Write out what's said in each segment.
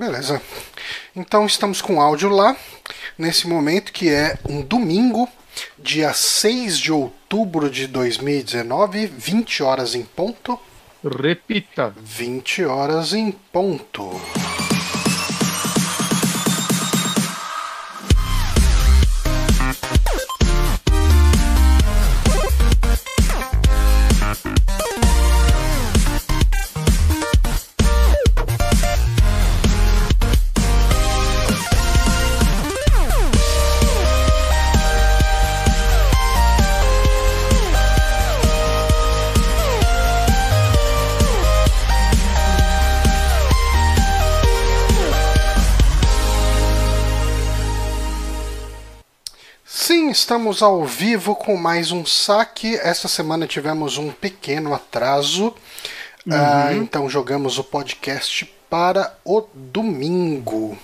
Beleza. Então estamos com áudio lá, nesse momento que é um domingo, dia 6 de outubro de 2019, 20 horas em ponto. Repita. 20 horas em ponto. Estamos ao vivo com mais um saque. Essa semana tivemos um pequeno atraso. Ah, então jogamos o podcast para o domingo.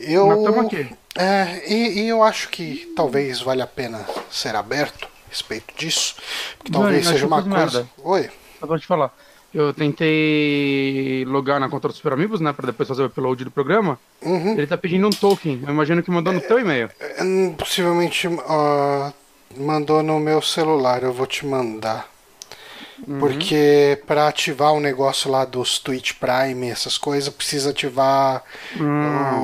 Eu, Mas tamo aqui. É, e, e eu acho que talvez valha a pena ser aberto a respeito disso. Porque talvez nós seja uma coisa. Oi. Pra te falar. Eu tentei logar na conta do Super Amigos, né? Pra depois fazer o upload do programa. Uhum. Ele tá pedindo um token. Eu imagino que mandou no teu e-mail. Hum, Possivelmente ah, mandou no meu celular, eu vou te mandar. Uhum. Porque para ativar o negócio lá dos Twitch Prime, essas coisas, precisa ativar Hum.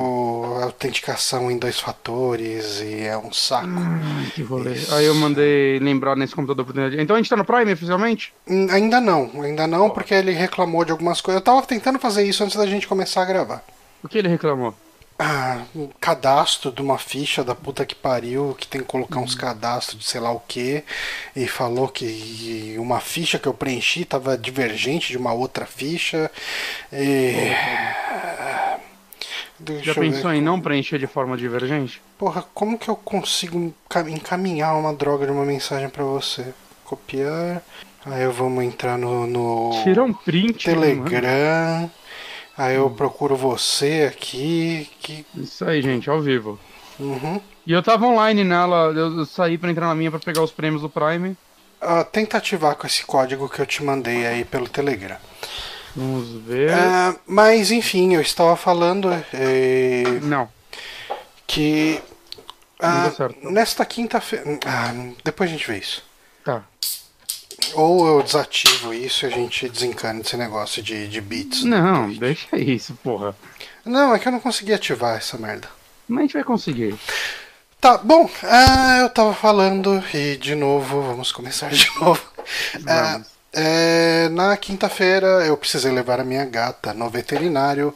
o- a autenticação em dois fatores e é um saco. Ai, que rolê. Isso. Aí eu mandei lembrar nesse computador. Então a gente tá no Prime oficialmente? Hum, Ainda não, ainda não, porque ele reclamou de algumas coisas. Eu tava tentando fazer isso antes da gente começar a gravar. O que ele reclamou? Ah, um cadastro de uma ficha da puta que pariu, que tem que colocar uns cadastros de sei lá o que, e falou que uma ficha que eu preenchi tava divergente de uma outra ficha. E... Deixa Já eu ver. pensou em não preencher de forma divergente? Porra, como que eu consigo enca- encaminhar uma droga de uma mensagem pra você? Copiar. Aí eu vamos entrar no, no Tira um print. né, mano? Aí eu procuro você aqui. Que... Isso aí, gente, ao vivo. Uhum. E eu tava online nela, eu saí pra entrar na minha pra pegar os prêmios do Prime. Ah, tenta ativar com esse código que eu te mandei aí pelo Telegram. Vamos ver. Ah, mas enfim, eu estava falando eh, Não, que Não ah, deu certo. nesta quinta-feira. Ah, depois a gente vê isso. tá. Ou eu desativo isso e a gente desencana esse negócio de, de bits. do Não, deixa isso, porra. Não, é que eu não consegui ativar essa merda. Mas a gente vai conseguir. Tá, bom, ah, eu tava falando e de novo, vamos começar de novo. Ah, Vamos. É, na quinta-feira eu precisei levar a minha gata no veterinário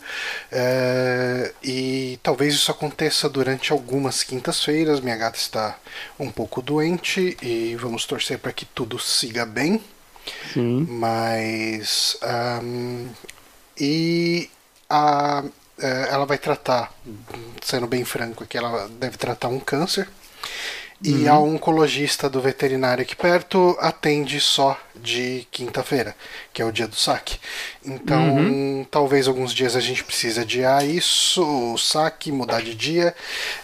é, e talvez isso aconteça durante algumas quintas-feiras. Minha gata está um pouco doente e vamos torcer para que tudo siga bem. Sim. Mas. ahm, e a, é, ela vai tratar, sendo bem franco aqui, ela deve tratar um câncer. E a oncologista do veterinário aqui perto atende só de quinta-feira, que é o dia do saque. Então, talvez alguns dias a gente precise adiar isso, o saque, mudar de dia.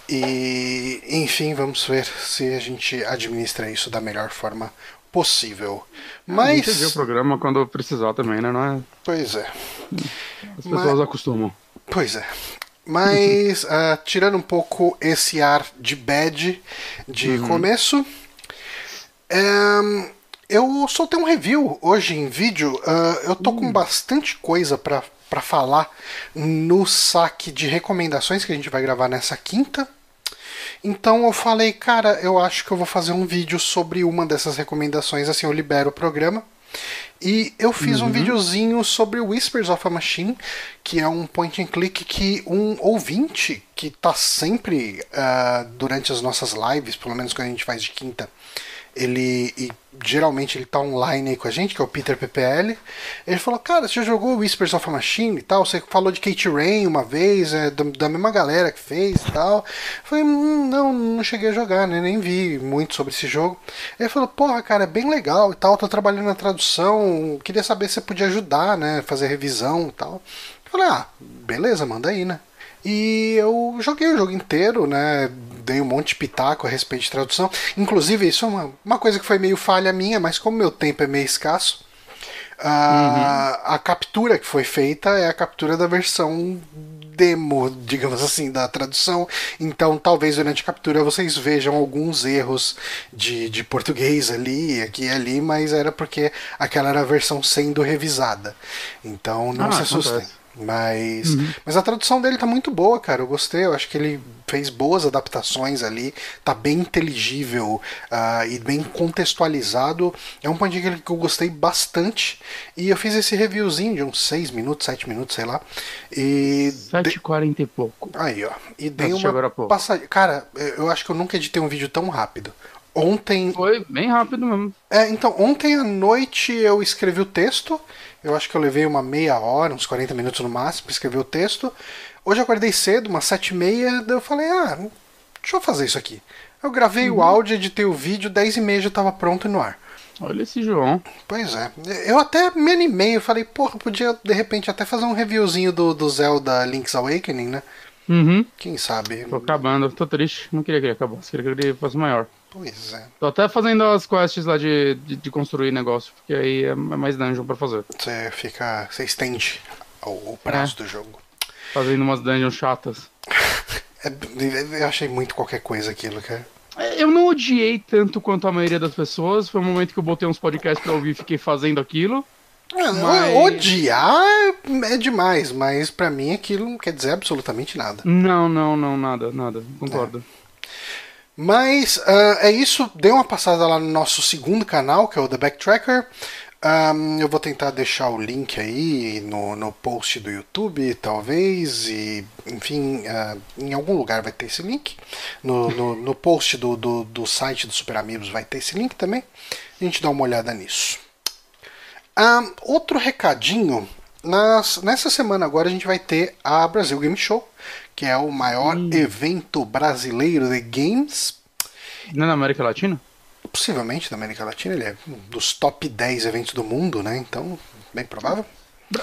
E, enfim, vamos ver se a gente administra isso da melhor forma possível. A Mas. gente vê o programa quando precisar também, né? Não é? Pois é. As pessoas acostumam. Pois é. Mas, ah, tirando um pouco esse ar de bad de começo, ehm, eu soltei um review hoje em vídeo. ah, eu tô com bastante coisa pra pra falar no saque de recomendações que a gente vai gravar nessa quinta. Então eu falei, cara, eu acho que eu vou fazer um vídeo sobre uma dessas recomendações, assim eu libero o programa. E eu fiz um videozinho sobre Whispers of a Machine, que é um point and click que um ouvinte que tá sempre ah, durante as nossas lives, pelo menos quando a gente faz de quinta, ele geralmente ele tá online aí com a gente, que é o Peter PPL. Ele falou, cara, você já jogou Whispers of a Machine e tal? Você falou de Kate Rain uma vez, é, da, da mesma galera que fez e tal. Eu falei, hum, não, não cheguei a jogar, né? Nem vi muito sobre esse jogo. Ele falou, porra, cara, é bem legal e tal, tô trabalhando na tradução, queria saber se você podia ajudar, né? Fazer revisão e tal. Eu falei, ah, beleza, manda aí, né? E eu joguei o jogo inteiro, né? Dei um monte de pitaco a respeito de tradução. Inclusive, isso é uma, uma coisa que foi meio falha minha, mas como meu tempo é meio escasso, a, a captura que foi feita é a captura da versão demo, digamos assim, da tradução. Então, talvez durante a captura vocês vejam alguns erros de, de português ali, aqui e ali, mas era porque aquela era a versão sendo revisada. Então, não Ah, se assustem. acontece. Mas, Uhum. mas a tradução dele tá muito boa, cara. Eu gostei. Eu acho que ele fez boas adaptações ali. Tá bem inteligível ah, e bem contextualizado. É um click que eu gostei bastante. E eu fiz esse reviewzinho de uns 6 minutos, 7 minutos, sei lá. E. de- 7h40 e pouco. Aí, ó. E dei uma passadinha. Cara, eu acho que eu nunca editei um vídeo tão rápido. Ontem. Foi bem rápido mesmo. É, então, ontem à noite eu escrevi o texto. Eu acho que eu levei uma meia hora, uns 40 minutos no máximo, pra escrever o texto. Hoje eu acordei cedo, umas sete e meia, daí eu falei, ah, deixa eu fazer isso aqui. Eu gravei o áudio, editei o vídeo, 10 e meia já tava pronto e no ar. Olha esse João. Pois é. Eu até me animei, eu falei, porra, podia de repente até fazer um reviewzinho do, do Zelda Link's Awakening, né? Uhum. Quem sabe? Tô acabando. Tô triste. Não queria que ele acabasse. Queria que ele fosse maior. Pois é. Tô até fazendo as quests lá de, de, de construir negócio. Porque aí é mais dungeon pra fazer. Você fica. Você estende o, o prazo do jogo. Fazendo umas dungeons chatas. É, eu achei muito qualquer coisa aquilo, cara. Eu não odiei tanto quanto a maioria das pessoas. Foi um momento que eu botei uns podcasts pra ouvir e fiquei fazendo aquilo. Ah, Mas- Odiar é demais, mas pra mim aquilo não quer dizer absolutamente nada. Não, não, não, nada, nada. Concordo. Mas ah, é isso, dê uma passada lá no nosso segundo canal, que é o The Backtracker. Ahn, eu vou tentar deixar o link aí no, no post do YouTube, talvez, e enfim, ah, em algum lugar vai ter esse link. No, no, no post do, do, do site do Super Amigos vai ter esse link também. A gente dá uma olhada nisso. Ah, outro recadinho. Nas- nessa semana agora a gente vai ter a Brasil Game Show, que é o maior evento brasileiro de games, Não é na América Latina? possivelmente da América Latina. Ele é um dos top 10 eventos do mundo, né? Então, bem provável.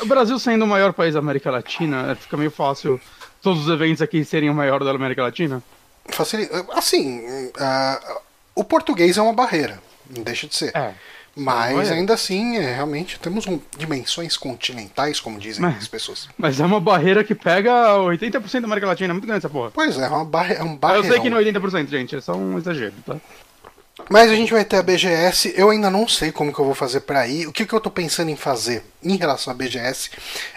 O Brasil sendo o maior país da América Latina, é, fica meio fácil todos os eventos aqui serem o maior da América Latina. Assim, ah, o português é uma barreira, não deixa de ser. É. Mas ainda assim, é, realmente, temos um- dimensões continentais, como dizem Mas- as pessoas. Mas é uma barreira que pega 80% da América Latina, é muito grande essa porra. Pois é, é, uma barre... é um Ah, Eu barreirão. sei que não é 80%, gente, é só um exagero, tá? Mas a gente vai ter a BGS. Eu ainda não sei como que eu vou fazer pra ir. O que, que eu tô pensando em fazer em relação à BGS?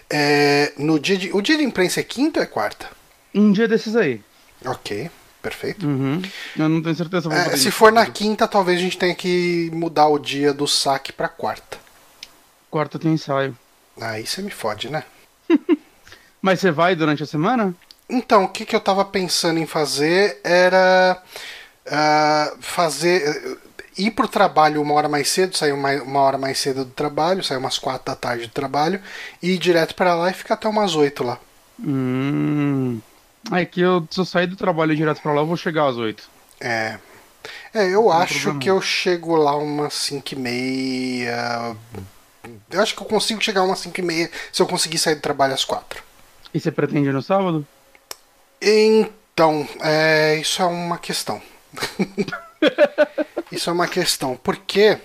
É, no dia de, o dia de imprensa é quinta ou é quarta? Um dia desses aí. Ok, perfeito. Uhum. Eu não tenho certeza É, se for na quinta, talvez a gente tenha que mudar o dia do saque pra quarta. Quarta tem ensaio. Aí você me fode, né? Mas você vai durante a semana? Então, o que, que eu tava pensando em fazer era ah, fazer. ir pro trabalho uma hora mais cedo, sair uma, uma hora mais cedo do trabalho, sair umas quatro da tarde do trabalho, e ir direto pra lá e ficar até umas oito lá. Hum. É que eu, se eu sair do trabalho direto pra lá, eu vou chegar às 8. É. É, eu tem acho que eu chego lá umas 5 e meia. Eu acho que eu consigo chegar umas 5 e meia se eu conseguir sair do trabalho às 4. E você pretende ir no sábado? Então, é, isso é uma questão. isso é uma questão. Porque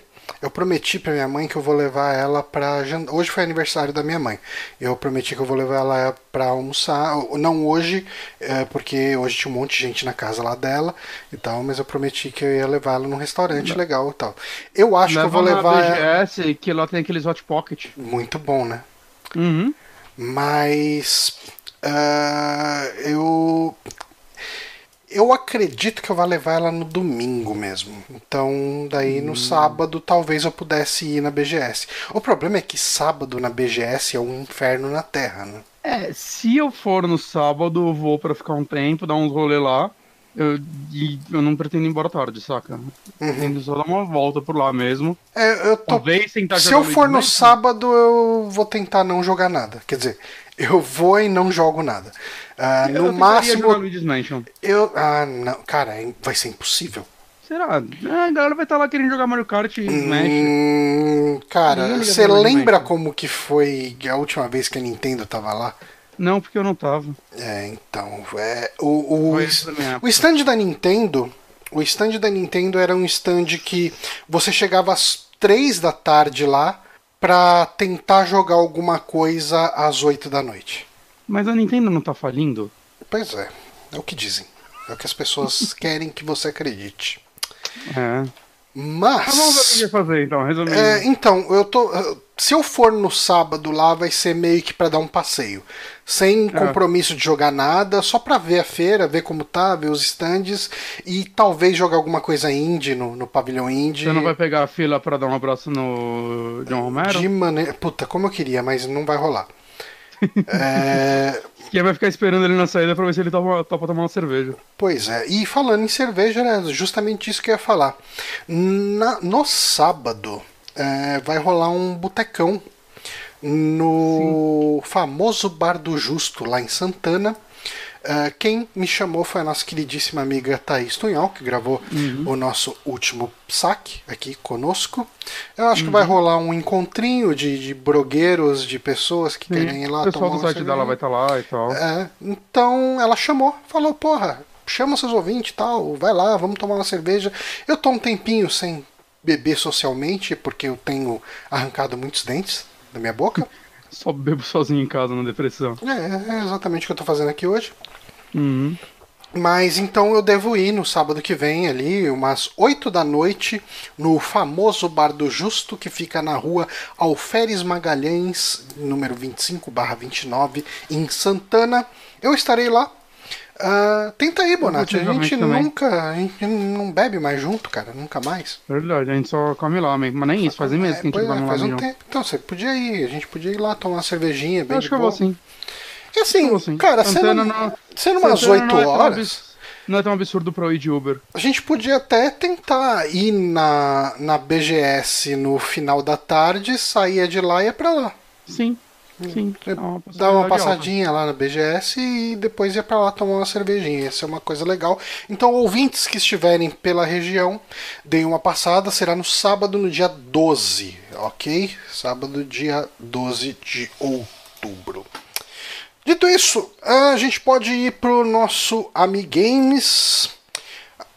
eu prometi pra minha mãe que eu vou levar ela pra jantar. Hoje foi aniversário da minha mãe. Eu prometi que eu vou levar ela pra almoçar. Não hoje, é, porque hoje tinha um monte de gente na casa lá dela e tal. Mas eu prometi que eu ia levar ela num restaurante legal e tal. Eu acho que eu vou Leva levar. na ela- BGS, que lá tem aqueles hot pocket. Muito bom, né? Uhum. Mas ah, eu eu acredito que eu vou levar ela no domingo mesmo. Então, daí no sábado talvez eu pudesse ir na BGS. O problema é que sábado na BGS é um inferno na Terra, né? É, se eu for no sábado, eu vou pra ficar um tempo, dar uns rolê lá. Eu, e eu não pretendo ir embora tarde, saca? Pretendo só dar uma volta por lá mesmo. É, eu tô Talvez tentar Se eu for no Mansion. sábado, eu vou tentar não jogar nada. Quer dizer, eu vou e não jogo nada. Ah, Eu no máximo, jogar Luigi's Mansion. eu. Ah, não. Cara, é- vai ser impossível. Será? Ah, a galera vai estar lá querendo jogar Mario Kart e Smash. Hum, cara, você lembra como que foi a última vez que a Nintendo tava lá? Não, porque eu não tava. É, então, é, o, o, o stand da Nintendo, o stand da Nintendo era um stand que você chegava às três da tarde lá pra tentar jogar alguma coisa às 8 da noite. Mas a Nintendo não tá falindo? Pois é, é o que dizem. É o que as pessoas querem que você acredite. É. Mas. O que fazer então, resumindo. É, então, eu tô. Se eu for no sábado lá, vai ser meio que para dar um passeio. Sem É. compromisso de jogar nada, só pra ver a feira, ver como tá, ver os stands e talvez jogar alguma coisa indie no, no pavilhão indie. Você não vai pegar a fila pra dar um abraço no John Romero? De maneira. Puta, como eu queria, mas não vai rolar. É, Quem vai ficar esperando ele na saída pra ver se ele topa, topa tomar uma cerveja. Pois é, e falando em cerveja, era justamente isso que eu ia falar. Na- no sábado é, vai rolar um botecão no famoso Bar do Justo, lá em Santana. É, quem me chamou foi a nossa queridíssima amiga Thaís Tunhal, que gravou o nosso último saque aqui conosco. Eu acho que vai rolar um encontrinho de, de brogueiros, de pessoas que querem ir lá o pessoal tomar do site dela vai estar lá e tal. É, então ela chamou, falou, porra, chama seus ouvintes e tal, vai lá, vamos tomar uma cerveja. Eu tô um tempinho sem beber socialmente, porque eu tenho arrancado muitos dentes da minha boca. Só bebo sozinho em casa na depressão. é, é exatamente o que eu tô fazendo aqui hoje. Uhum. Mas então eu devo ir no sábado que vem ali, umas 8 da noite, no famoso Bar do Justo, que fica na rua Alferes Magalhães, número 25/29, em Santana. Eu estarei lá. Ah, tenta aí, Bonatti. A gente também. nunca. A gente não bebe mais junto, cara. Nunca mais. Verdade, a gente só come lá, mas mas nem isso, fazem meses que a gente é, lá faz um junto. tempo. Então, você podia ir. A gente podia ir lá tomar uma cervejinha bem Eu de acho que eu vou sim. E assim, Eu vou sim. cara, sendo, não- sendo umas Santana 8 não é horas. Não é tão absurdo pra eu ir de Uber. A gente podia até tentar ir na, na BGS no final da tarde, saía de lá e ia pra lá. Sim, sim. Você é uma Dá uma passadinha lá na BGS e depois ia pra lá tomar uma cervejinha. Isso é uma coisa legal. Então, ouvintes que estiverem pela região, deem uma passada. Será no sábado, no dia 12, ok? Sábado, dia 12 de outubro. Dito isso, a gente pode ir pro nosso Amigames.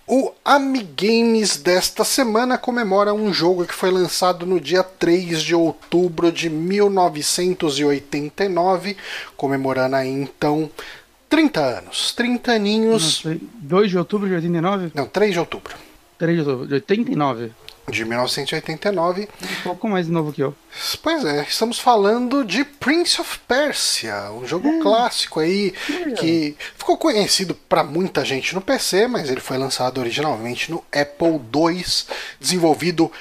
O Amigames desta semana comemora um jogo que foi lançado no dia 3 de outubro de 1989, comemorando aí então 30 anos. 30 Não aninhos. sei. 2 de outubro de 89? Não, 3 de outubro 3 de outubro de 89? De 1989. Um pouco mais novo que eu. Pois é, estamos falando de Prince of Persia, um jogo clássico aí que ficou conhecido para muita gente no PC, mas ele foi lançado originalmente no Apple II, desenvolvido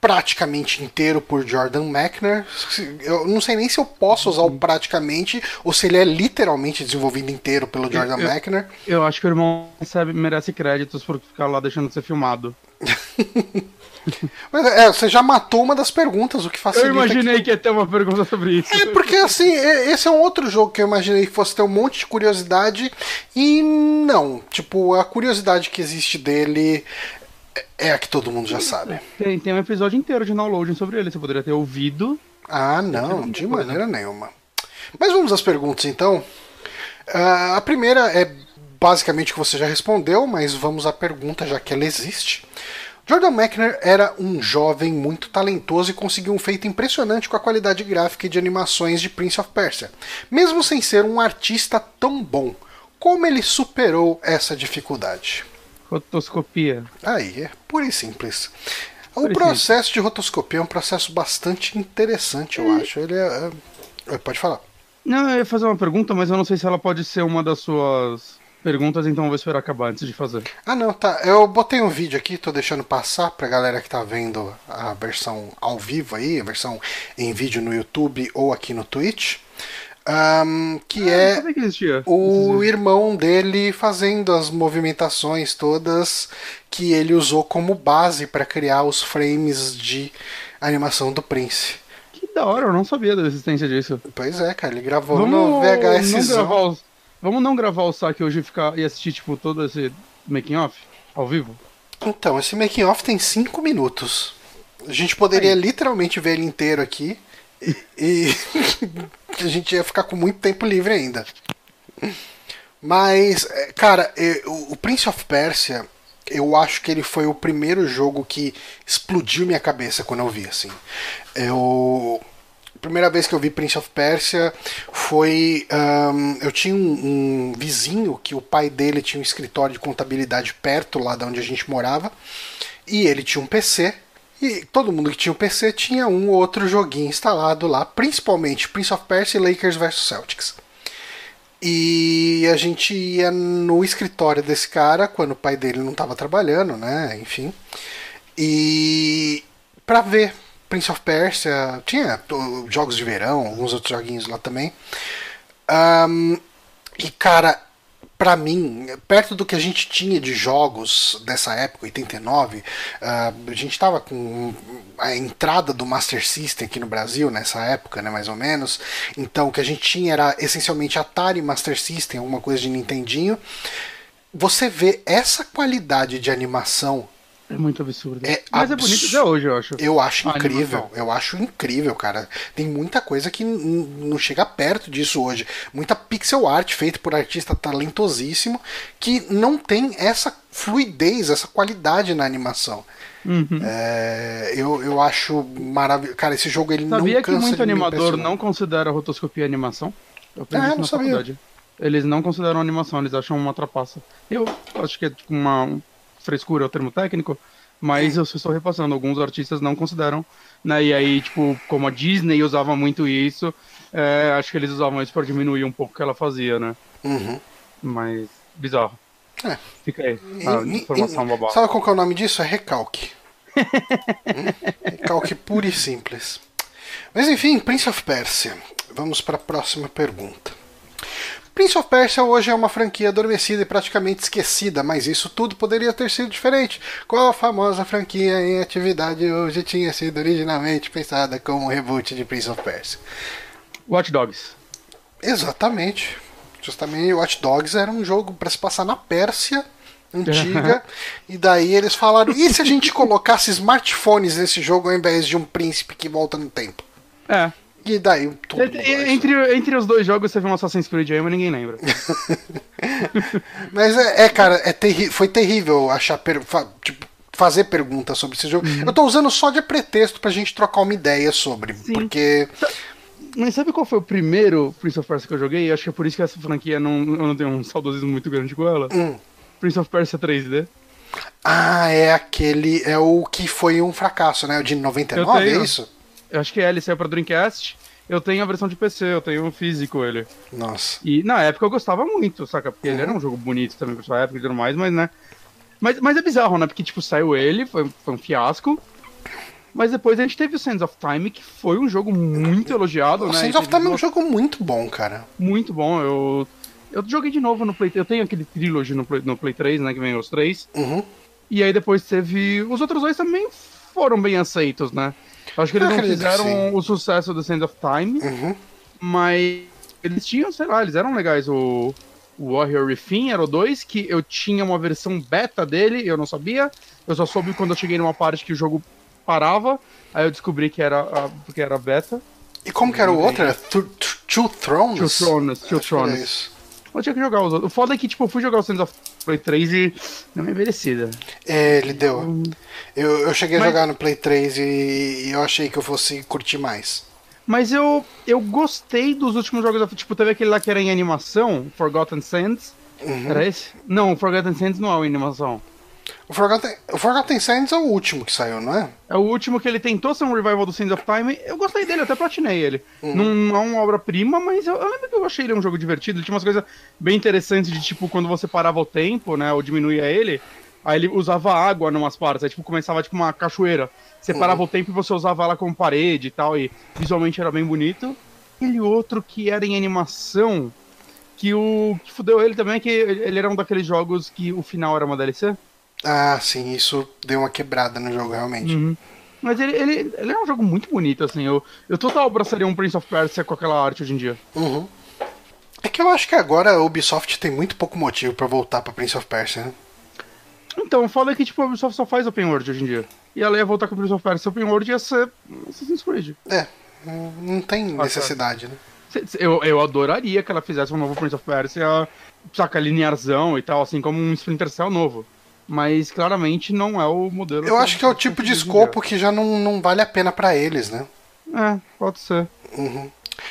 praticamente inteiro por Jordan Mechner. Eu não sei nem se eu posso usar o praticamente ou se ele é literalmente desenvolvido inteiro pelo Jordan eu- Mechner. Eu acho que o irmão recebe, merece créditos por ficar lá deixando de ser filmado. Mas é, você já matou uma das perguntas, o que facilita Eu imaginei que ia ter uma pergunta sobre isso. É porque assim, esse é um outro jogo que eu imaginei que fosse ter um monte de curiosidade e não. Tipo, a curiosidade que existe dele é a que todo mundo já sabe. Tem, tem um episódio inteiro de downloading sobre ele. Você poderia ter ouvido. Ah, não, de maneira nenhuma. Mas vamos às perguntas então. Ah, a primeira é basicamente o que você já respondeu, mas vamos à pergunta já que ela existe. Jordan Mechner era um jovem muito talentoso e conseguiu um feito impressionante com a qualidade gráfica e de animações de Prince of Persia, mesmo sem ser um artista tão bom. Como ele superou essa dificuldade? Rotoscopia. Aí, é pura e simples. O Pura e processo de rotoscopia é um processo bastante interessante, eu acho. Ele é. é- Pode falar. Não, eu ia fazer uma pergunta, mas eu não sei se ela pode ser uma das suas perguntas, então eu vou esperar acabar antes de fazer. Ah, não, tá. Eu botei um vídeo aqui, tô deixando passar pra galera que tá vendo a versão ao vivo aí, a versão em vídeo no YouTube ou aqui no Twitch. Ahn, que não é que existia. o irmão dele fazendo as movimentações todas que ele usou como base para criar os frames de animação do Prince. Que da hora, eu não sabia da existência disso. Pois é, cara, ele gravou Vamos no VHS. não gravar os... Vamos não gravar o saque hoje e ficar e assistir, tipo, todo esse making off ao vivo? Então, esse making off tem 5 minutos. A gente poderia literalmente ver ele inteiro aqui e, a gente ia ficar com muito tempo livre ainda. Mas, é, cara, o o Prince of Persia, eu acho que ele foi o primeiro jogo que explodiu minha cabeça quando eu vi, assim. Eu A primeira vez que eu vi Prince of Persia foi. Um, eu tinha um, um, vizinho que o pai dele tinha um escritório de contabilidade perto lá de onde a gente morava. E ele tinha um PC. E todo mundo que tinha um PC tinha um ou outro joguinho instalado lá, principalmente Prince of Persia e Lakers vs Celtics. E a gente ia no escritório desse cara quando o pai dele não estava trabalhando, né? Enfim. E para ver Prince of Persia, tinha jogos de verão, alguns outros joguinhos lá também. Um, e cara, para mim, perto do que a gente tinha de jogos dessa época, 89, uh, ah, a gente estava com a entrada do Master System aqui no Brasil nessa época, né, mais ou menos. Então, o que a gente tinha era essencialmente Atari Master System, alguma coisa de Nintendinho. Você vê essa qualidade de animação é muito absurdo. É Mas é bonito até hoje, eu acho. Eu acho incrível. Eu acho incrível, cara. Tem muita coisa que não chega perto disso hoje. Muita pixel art feita por artista talentosíssimo que não tem essa fluidez, essa qualidade na animação. Uhum. É, eu, eu acho maravilhoso. Cara, esse jogo ele sabia não cansa que muito animador não considera rotoscopia animação? Eu aprendi ah, não sabia. faculdade. Eles não consideram animação, eles acham uma trapaça. Eu acho que é tipo uma, frescura é o termo técnico, mas eu estou repassando, alguns artistas não consideram, né? E aí, tipo, como a Disney usava muito isso, é, acho que eles usavam isso para diminuir um pouco o que ela fazia, né? Uhum. Mas, bizarro. É. Fica aí, a informação babá. Sabe qual é o nome disso? É recalque. hum? Recalque puro e simples. Mas enfim, Prince of Persia. Vamos para a próxima pergunta. Prince of Persia hoje é uma franquia adormecida e praticamente esquecida, mas isso tudo poderia ter sido diferente. Qual a famosa franquia em atividade hoje tinha sido originalmente pensada como um reboot de Prince of Persia? Watch Dogs. Exatamente. Justamente Watch Dogs era um jogo para se passar na Pérsia antiga. e daí eles falaram: e se a gente colocasse smartphones nesse jogo ao invés de um príncipe que volta no tempo? É. E daí tudo entre, entre os dois jogos você viu um Assassin's Creed aí, mas ninguém lembra. mas é, é, cara, é terri foi terrível achar per fa tipo, fazer perguntas sobre esse jogo. Uhum. Eu tô usando só de pretexto pra gente trocar uma ideia sobre, Sim. porque mas sabe qual foi o primeiro Prince of Persia que eu joguei? Acho que é por isso que essa franquia não, eu não tenho um saudosismo muito grande com ela. Hum. Prince of Persia 3D. Ah, é aquele. É o que foi um fracasso, né? O de 99, é isso? Eu acho que é, ele saiu pra Dreamcast. Eu tenho a versão de PC, eu tenho um físico ele. Nossa. E na época eu gostava muito, saca? Porque uhum. ele era um jogo bonito também pra sua época e tudo mais, mas né. Mas, mas é bizarro, né? Porque, tipo, saiu ele, foi, foi um fiasco. Mas depois a gente teve o Sands of Time, que foi um jogo muito elogiado, o né? O Sands of Time é um jogo muito bom, cara. Muito bom. Eu, eu joguei de novo no Play Eu tenho aquele Trilogy no Play, no Play 3, né? Que vem os três. Uhum. E aí depois teve. Os outros dois também foram bem aceitos, né? Acho que eles não fizeram o sucesso do Sand of Time, uhum. mas eles tinham, sei lá, eles eram legais. O, o Warrior Within era o 2, que eu tinha uma versão beta dele, eu não sabia. Eu só soube quando eu cheguei numa parte que o jogo parava, aí eu descobri que era, que era beta. E como que era o outro? Era Two Thrones? Two Thrones, Two Thrones. Eu tinha que jogar os outros. O foda é que, tipo, eu fui jogar o Sands of Play 3 e não me merecida. É, ele deu. Eu, eu cheguei Mas... a jogar no Play 3 e, e, eu achei que eu fosse curtir mais. Mas eu, eu gostei dos últimos jogos. Tipo, teve aquele lá que era em animação, Forgotten Sands. Uhum. Era esse? Não, Forgotten Sands não é em animação. O Forgotten, o Forgotten Sands é o último que saiu, não é? É o último que ele tentou ser um revival do Sands of Time. Eu gostei dele, até platinei ele. Uhum. Não é uma obra-prima, mas eu, eu, lembro que eu achei ele um jogo divertido. Ele tinha umas coisas bem interessantes de tipo, quando você parava o tempo, né? Ou diminuía ele, aí ele usava água em umas partes. Aí tipo, começava tipo uma cachoeira. Você parava uhum. o tempo e você usava ela como parede e tal. E visualmente era bem bonito. Aquele outro que era em animação. Que o que fudeu ele também é que ele era um daqueles jogos que o final era uma DLC. Ah, sim, isso deu uma quebrada no jogo, realmente. Uhum. Mas ele, ele, ele é um jogo muito bonito, assim. Eu, eu total abraçaria um Prince of Persia com aquela arte hoje em dia. Uhum. É que eu acho que agora a Ubisoft tem muito pouco motivo para voltar pra Prince of Persia, né? Então, é que tipo, a Ubisoft só faz open world hoje em dia. E ela ia voltar com o Prince of Persia open world ia ser Assassin's Creed. É, não tem necessidade, né? Eu, eu adoraria que ela fizesse um novo Prince of Persia, saca, linearzão e tal, assim, como um Splinter Cell novo mas claramente não é o modelo. Eu acho que é o tipo de escopo que já não, não vale a pena para eles, né? É, pode ser. Uhum.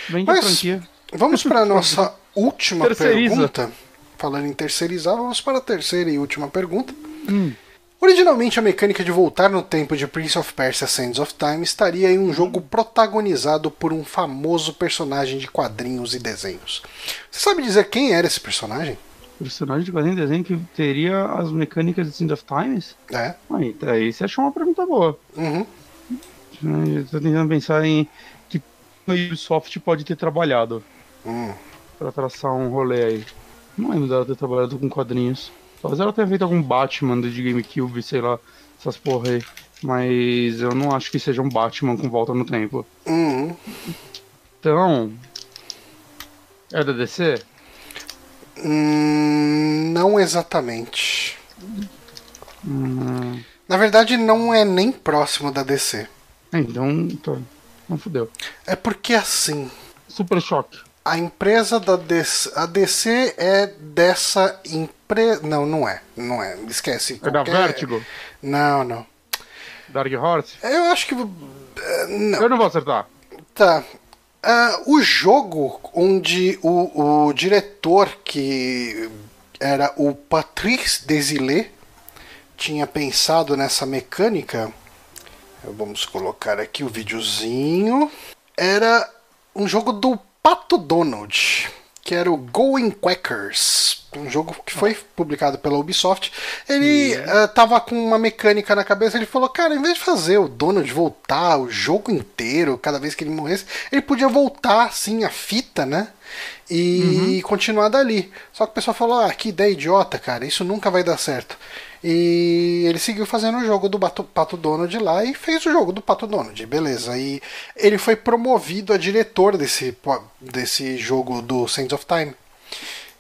Mas, a franquia. Vamos para nossa última pergunta. Falando em terceirizar, vamos para a terceira e última pergunta. Hum. Originalmente, a mecânica de voltar no tempo de Prince of Persia Sands of Time estaria em um jogo protagonizado por um famoso personagem de quadrinhos e desenhos. Você sabe dizer quem era esse personagem? Personagem de quadrinhos e desenho que teria as mecânicas de Sands of Times? É. Aí, aí você achou uma pergunta boa. Uhum. Estou tentando pensar em que o Ubisoft pode ter trabalhado hum. para traçar um rolê aí. Não lembro dela ter trabalhado com quadrinhos. Talvez ela tenha feito algum Batman de GameCube, sei lá, essas porra aí. Mas eu não acho que seja um Batman com volta no tempo. Uhum. Então. É da DC? Hum, não exatamente. Hum. Na verdade, não é nem próximo da DC. É, então. Tô... Não fudeu. É porque assim. Super Choque. A empresa da DC. A DC é dessa empresa pre... Não, não é. Não é. Esquece. Qualquer... É da Vertigo? Não, não. Dark Horse? Eu acho que. Eh, não. Eu não vou acertar. Tá. Uh, o jogo onde o, o diretor, que era o Patrice Desilets, tinha pensado nessa mecânica. Vamos colocar aqui o videozinho. Era um jogo do Pato Donald que era o Going Quackers, um jogo que foi publicado pela Ubisoft. Ele yeah. uh, tava com uma mecânica na cabeça, ele falou, cara, em vez de fazer o Donald voltar o jogo inteiro, cada vez que ele morresse, ele podia voltar, assim, a fita, né? E uhum. continuar dali. Só que o pessoal falou, ah, que ideia idiota, cara, isso nunca vai dar certo. E ele seguiu fazendo o jogo do Pato, Pato Donald lá e fez o jogo do Pato Donald, beleza. E ele foi promovido a diretor desse, desse jogo do Sands of Time.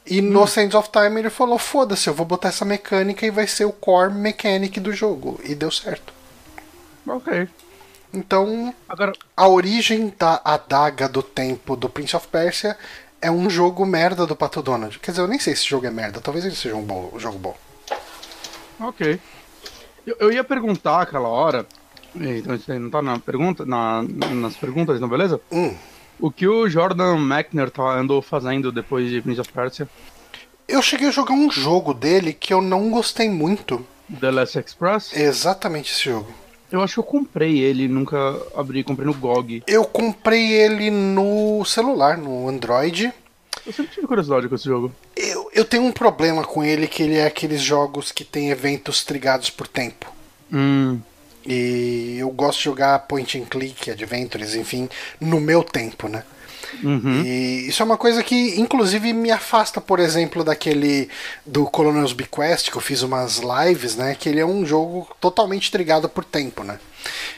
E hum. no Sands of Time ele falou: foda-se, eu vou botar essa mecânica e vai ser o core mechanic do jogo. E deu certo. Ok. Então, Agora... a origem da adaga do tempo do Prince of Persia é um jogo merda do Pato Donald. Quer dizer, eu nem sei se esse jogo é merda, talvez ele seja um, bom, um jogo bom. Ok. Eu, eu ia perguntar aquela hora, então isso aí não tá na pergunta, na, nas perguntas, não beleza? Hum. O que o Jordan Mechner tá, andou fazendo depois de Prince of Persia? Eu cheguei a jogar um jogo dele que eu não gostei muito. The Last Express? Exatamente esse jogo. Eu acho que eu comprei ele, nunca abri, comprei no GOG. Eu comprei ele no celular, no Android. Eu sempre tive curiosidade com esse jogo. Eu, eu tenho um problema com ele, que ele é aqueles jogos que tem eventos trigados por tempo. Hum. E eu gosto de jogar point and click, adventures, enfim, no meu tempo, né? Uhum. E isso é uma coisa que, inclusive, me afasta, por exemplo, daquele do Colonel's Bequest, que eu fiz umas lives, né? Que ele é um jogo totalmente trigado por tempo, né?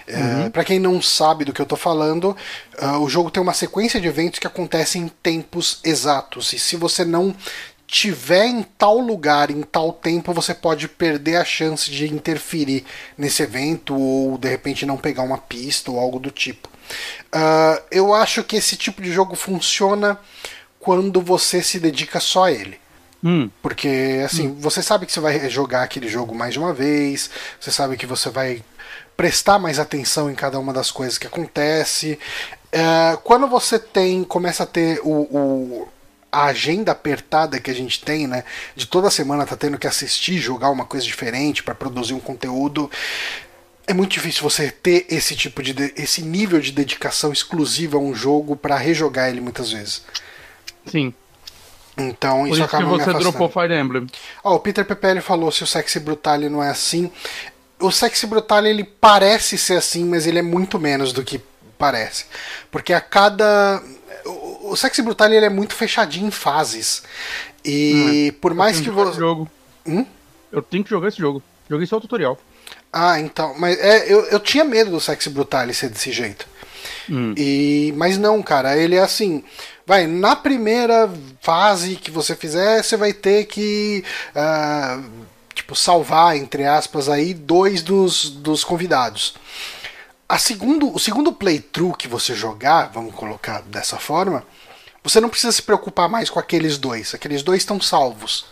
É, uhum. É, para quem não sabe do que eu tô falando, uh, o jogo tem uma sequência de eventos que acontecem em tempos exatos. E se você não tiver em tal lugar, em tal tempo, você pode perder a chance de interferir nesse evento ou de repente não pegar uma pista ou algo do tipo. Uh, eu acho que esse tipo de jogo funciona quando você se dedica só a ele. Hum. Porque, assim, hum. você sabe que você vai jogar aquele jogo mais de uma vez, você sabe que você vai prestar mais atenção em cada uma das coisas que acontece. Uh, quando você tem, começa a ter o, o a agenda apertada que a gente tem, né? De toda semana tá tendo que assistir, jogar uma coisa diferente para produzir um conteúdo é muito difícil você ter esse tipo de, esse nível de dedicação exclusiva a um jogo para rejogar ele muitas vezes. Sim. Então Por isso, isso acaba que você dropou Fire Emblem. Ó, oh, o Peter Pepelli falou se o Sexy Brutale não é assim. O Sexy Brutale ele parece ser assim, mas ele é muito menos do que parece. Porque a cada o Sexy Brutale ele é muito fechadinho em fases. E hum, por mais que você jogo. Hum? Eu tenho que jogar esse jogo. Joguei só o tutorial. Ah, então. Mas é, eu, eu tinha medo do Sexy Brutale ser desse jeito. Hum. E, mas não, cara, ele é assim. Vai, na primeira fase que você fizer, você vai ter que. Uh, tipo, salvar, entre aspas, aí, dois dos, dos convidados. A segundo, o segundo playthrough que você jogar, vamos colocar dessa forma, você não precisa se preocupar mais com aqueles dois. Aqueles dois estão salvos.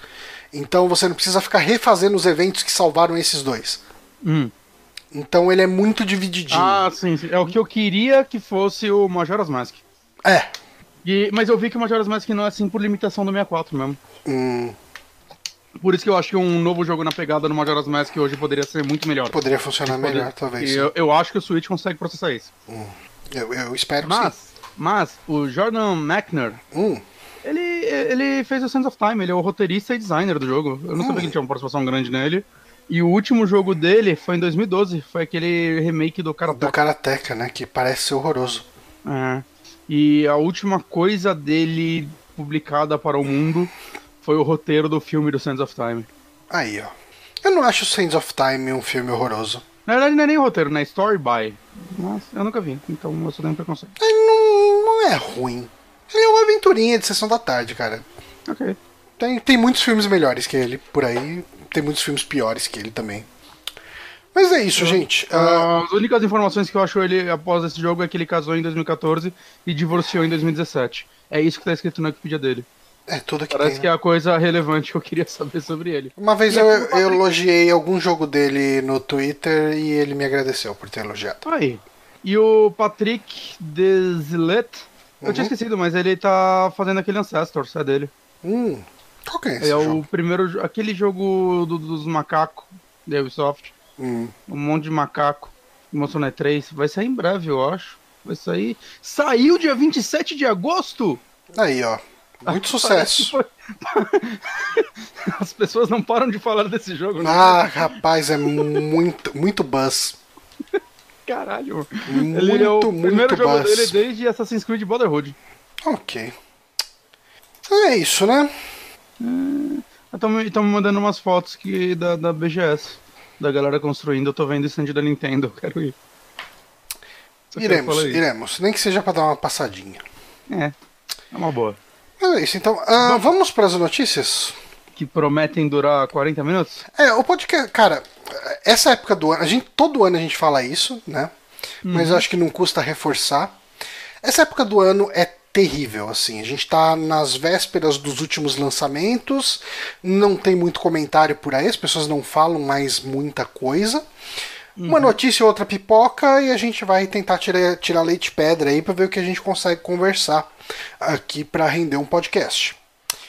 Então você não precisa ficar refazendo os eventos que salvaram esses dois. Hum. Então ele é muito divididinho. Ah, sim, sim, É o que eu queria que fosse o Majora's Mask. É. E, mas eu vi que o Majora's Mask não é assim por limitação do 64 mesmo. Hum, Por isso que eu acho que um novo jogo na pegada no Majora's Mask hoje poderia ser muito melhor. poderia funcionar melhor, talvez. E eu, eu acho que o Switch consegue processar isso. Eu, eu espero que sim. Mas, mas o Jordan Mechner, Hum, ele, ele fez o Sense of Time, ele é o roteirista e designer do jogo. Eu não sabia que ele tinha uma participação grande nele. E o último jogo dele foi em 2012, foi aquele remake do Karateka. do Karateka, né? Que parece ser horroroso. É. E a última coisa dele publicada para o mundo foi o roteiro do filme do Sands of Time. Aí, ó. Eu não acho Sands of Time um filme horroroso. Na verdade, não é nem roteiro, né? Story by. Mas eu nunca vi, então eu só tenho preconceito. Ele não, não é ruim. Ele é uma aventurinha de sessão da tarde, cara. Ok. Tem, tem muitos filmes melhores que ele por aí. Tem muitos filmes piores que ele também. Mas é isso, gente. Ah, As únicas informações que eu acho ele após esse jogo é que ele casou em 2014 e divorciou em 2017. É isso que tá escrito na Wikipedia dele. é tudo que Parece tem. que é a coisa relevante que eu queria saber sobre ele. Uma vez eu, eu elogiei algum jogo dele no Twitter e ele me agradeceu por ter elogiado. Aí. E o Patrick Desilet, eu tinha esquecido, mas ele tá fazendo aquele Ancestors, é dele. Hum, qual que é esse É o jogo? primeiro, jo- aquele jogo do- dos macacos da Ubisoft. Hum, Um monte de macaco. Mostrou na 3. Vai sair em breve, eu acho. Vai sair. Saiu dia 27 de agosto! aí, ó. Muito sucesso. As pessoas não param de falar desse jogo, né? Ah, rapaz, é muito, muito buzz. Caralho. Muito, Ele é o muito primeiro jogo buzz. dele desde Assassin's Creed Brotherhood. Ok. Então é isso, né? Estão me me mandando umas fotos que, da, da BGS. Da galera construindo. Eu tô vendo o stand da Nintendo. Eu quero ir. Só Iremos, iremos. Nem que seja pra dar uma passadinha. É. É uma boa. Mas é isso, então. ah, vamos para as notícias? Que prometem durar 40 minutos? É, o podcast, cara, essa época do ano, a gente, todo ano a gente fala isso, né? Mas eu acho que não custa reforçar. Essa época do ano é terrível, assim. A gente tá nas vésperas dos últimos lançamentos, não tem muito comentário por aí, as pessoas não falam mais muita coisa. Uma notícia ou outra pipoca e a gente vai tentar tirar, tirar leite pedra aí pra ver o que a gente consegue conversar aqui pra render um podcast.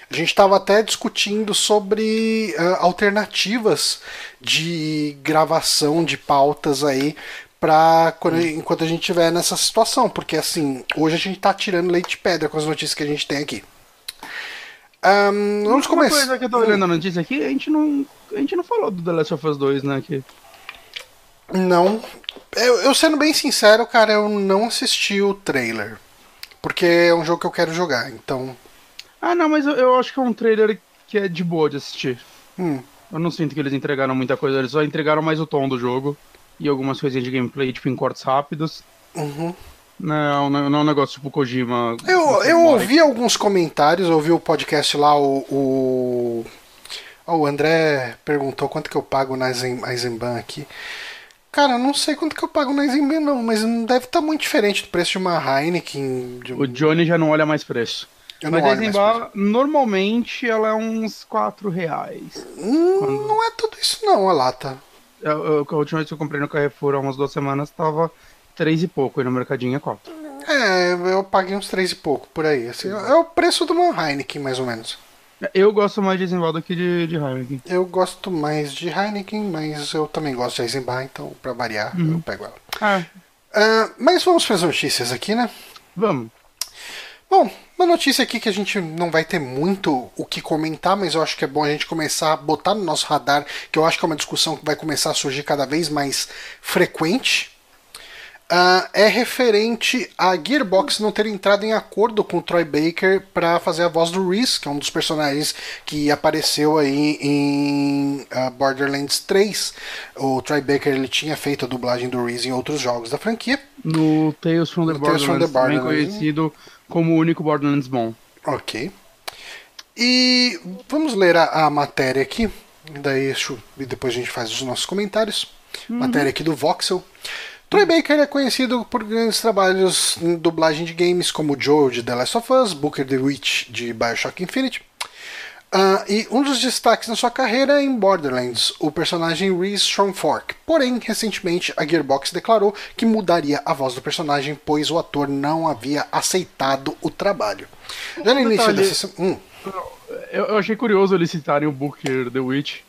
A gente estava até discutindo sobre ah, alternativas de gravação de pautas aí para enquanto a gente estiver nessa situação, porque assim, hoje a gente tá tirando leite de pedra com as notícias que a gente tem aqui. Ahn, vamos Uma começar. coisa que eu tô olhando a notícia aqui, a gente não, a gente não falou do The Last of Us 2, né? Que... Não. Eu, eu sendo bem sincero, cara, eu não assisti o trailer. Porque é um jogo que eu quero jogar, então. Ah, não, mas eu, eu acho que é um trailer que é de boa de assistir. Hum, Eu não sinto que eles entregaram muita coisa, eles só entregaram mais o tom do jogo e algumas coisinhas de gameplay, tipo em cortes rápidos. uhum. Não, não, não é um negócio tipo Kojima. Eu, eu ouvi alguns comentários, ouvi o podcast lá, o. O, Ó, o André perguntou quanto que eu pago na Eisen- Eisenbahn aqui. Cara, eu não sei quanto que eu pago na Eisenbahn, não, mas não deve estar muito diferente do preço de uma Heineken. De um... O Johnny já não olha mais preço. Eu Mas a Eisenbahn, normalmente, ela é uns 4 reais. Hum, não é tudo isso, não, a lata. A última vez que eu comprei no Carrefour, há umas duas semanas, tava 3 e pouco, e no mercadinho é 4. É, eu paguei uns três e pouco por aí. Assim, é o preço de uma Heineken, mais ou menos. Eu gosto mais de Eisenbahn do que de, de Heineken. Eu gosto mais de Heineken, mas eu também gosto de Eisenbahn, então pra variar, eu pego ela. Ah, Ah, mas vamos para as notícias aqui, né? vamos. Bom, uma notícia aqui que a gente não vai ter muito o que comentar, mas eu acho que é bom a gente começar a botar no nosso radar, que eu acho que é uma discussão que vai começar a surgir cada vez mais frequente. Ah, é referente a Gearbox não ter entrado em acordo com o Troy Baker para fazer a voz do Reese, que é um dos personagens que apareceu aí em ah, Borderlands 3. O Troy Baker ele tinha feito a dublagem do Reese em outros jogos da franquia. No Tales from the No Tales from Borderlands, the também Borderlands. conhecido como o único Borderlands bom. Ok. E vamos ler a, a matéria aqui. Daí e depois a gente faz os nossos comentários. Matéria aqui do Voxel. Troy Baker é conhecido por grandes trabalhos em dublagem de games como Joe de The Last of Us, Booker the Witch de Bioshock Infinite. Uh, e um dos destaques na sua carreira é em Borderlands, o personagem Reese Strongfork. Porém, recentemente a Gearbox declarou que mudaria a voz do personagem, pois o ator não havia aceitado o trabalho. Já no início dessa hum. eu, eu achei curioso eles citarem o Booker The Witch.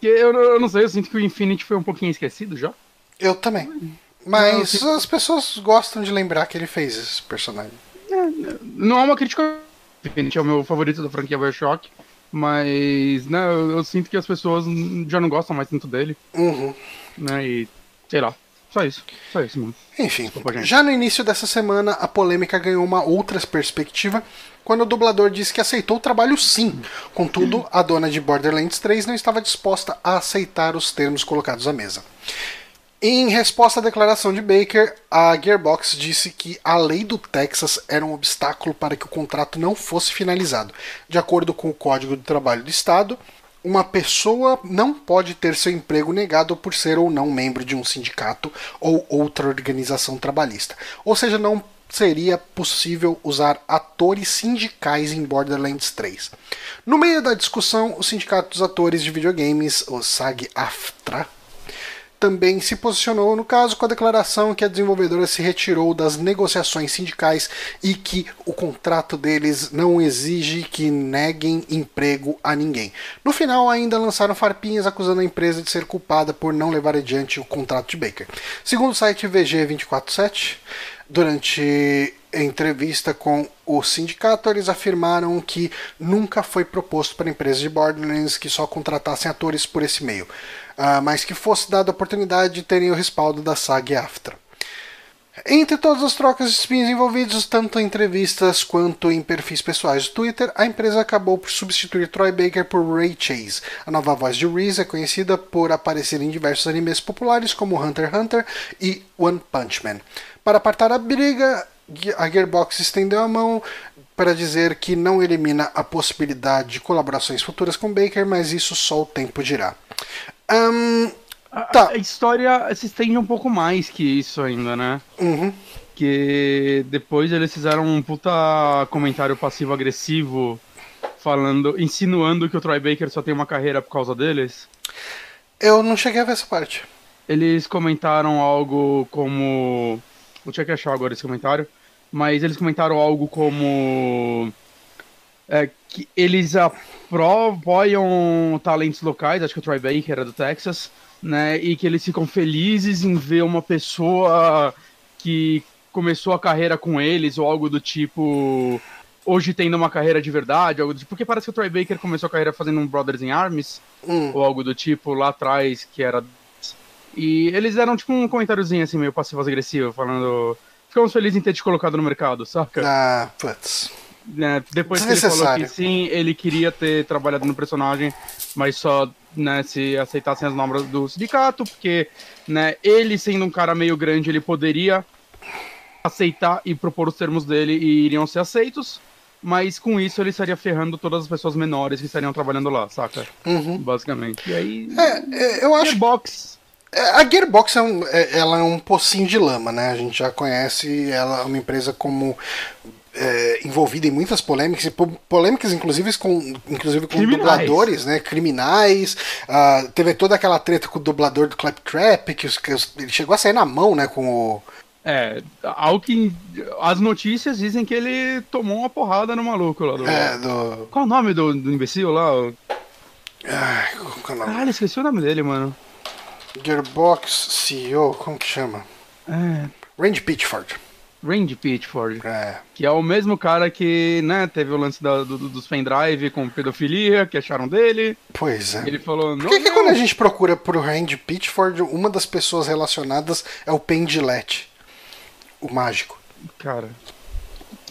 Que eu, eu não sei, eu sinto que o Infinity foi um pouquinho esquecido já. Eu também. Mas não, as pessoas gostam de lembrar que ele fez esse personagem. É, não é uma crítica. Infinity é o meu favorito da franquia Bioshock. Mas, né, eu, eu, sinto que as pessoas já não gostam mais tanto dele. Uhum. Né, e sei lá. Só isso. Só isso, mano. Enfim, Desculpa, já no início dessa semana, a polêmica ganhou uma outra perspectiva quando o dublador disse que aceitou o trabalho sim. Contudo, a dona de Borderlands 3 não estava disposta a aceitar os termos colocados à mesa. Em resposta à declaração de Baker, a Gearbox disse que a lei do Texas era um obstáculo para que o contrato não fosse finalizado. De acordo com o Código do Trabalho do Estado, uma pessoa não pode ter seu emprego negado por ser ou não membro de um sindicato ou outra organização trabalhista. Ou seja, não seria possível usar atores sindicais em Borderlands 3. No meio da discussão, o Sindicato dos Atores de Videogames, o SAG-AFTRA, também se posicionou no caso com a declaração que a desenvolvedora se retirou das negociações sindicais e que o contrato deles não exige que neguem emprego a ninguém. No final, ainda lançaram farpinhas acusando a empresa de ser culpada por não levar adiante o contrato de Baker. Segundo o site VG247, durante entrevista com o sindicato, eles afirmaram que nunca foi proposto para empresas de Borderlands que só contratassem atores por esse meio uh, mas que fosse dada a oportunidade de terem o respaldo da SAG AFTRA. Entre todas as trocas de espinhos envolvidos, tanto em entrevistas quanto em perfis pessoais do Twitter, a empresa acabou por substituir Troy Baker por Ray Chase. A nova voz de Reese é conhecida por aparecer em diversos animes populares como Hunter x Hunter e One Punch Man. Para apartar a briga, a Gearbox estendeu a mão para dizer que não elimina a possibilidade de colaborações futuras com Baker, mas isso só o tempo dirá. Um, tá. a, a, história se estende um pouco mais que isso ainda, né? Uhum. Que depois eles fizeram um puta comentário passivo-agressivo falando, insinuando que o Troy Baker só tem uma carreira por causa deles. Eu não cheguei a ver essa parte. Eles comentaram algo como. Vou tinha que achar agora esse comentário. Mas eles comentaram algo como. É, que eles apoiam talentos locais, acho que o Troy Baker era do Texas, né? E que eles ficam felizes em ver uma pessoa que começou a carreira com eles ou algo do tipo hoje tendo uma carreira de verdade, algo do tipo, porque parece que o Troy Baker começou a carreira fazendo um Brothers in Arms hum. ou algo do tipo lá atrás que era e eles eram tipo um comentáriozinho assim meio passivo agressivo falando ficamos felizes em ter te colocado no mercado, saca? Ah, putz. Né, depois que ele falou que sim, ele queria ter trabalhado no personagem, mas só né, se aceitassem as normas do sindicato, porque né, ele sendo um cara meio grande, ele poderia aceitar e propor os termos dele e iriam ser aceitos, mas com isso ele estaria ferrando todas as pessoas menores que estariam trabalhando lá, saca? Uhum. Basicamente. E aí. É, é eu acho. Gearbox. É, a Gearbox é um, é, ela é um pocinho de lama, né? A gente já conhece ela, é uma empresa como é, envolvida em muitas polêmicas, polêmicas inclusive com, inclusive com dubladores, né, criminais. Uh, teve toda aquela treta com o dublador do Claptrap, que, os, que os, ele chegou a sair na mão, né, com o... É, ao que as notícias dizem que ele tomou uma porrada no maluco lá do... É, do... Qual o nome do, do imbecil lá? Nome? Caralho, esqueci o nome dele, mano. Gearbox CEO, como que chama? É... Randy Pitchford. Randy Pitchford. É. Que é o mesmo cara que, né, teve o lance da, do, dos pendrive com pedofilia, que acharam dele. Pois é. Ele falou. Por que, que quando a gente procura por Randy Pitchford, uma das pessoas relacionadas é o Pendilete, o mágico? Cara,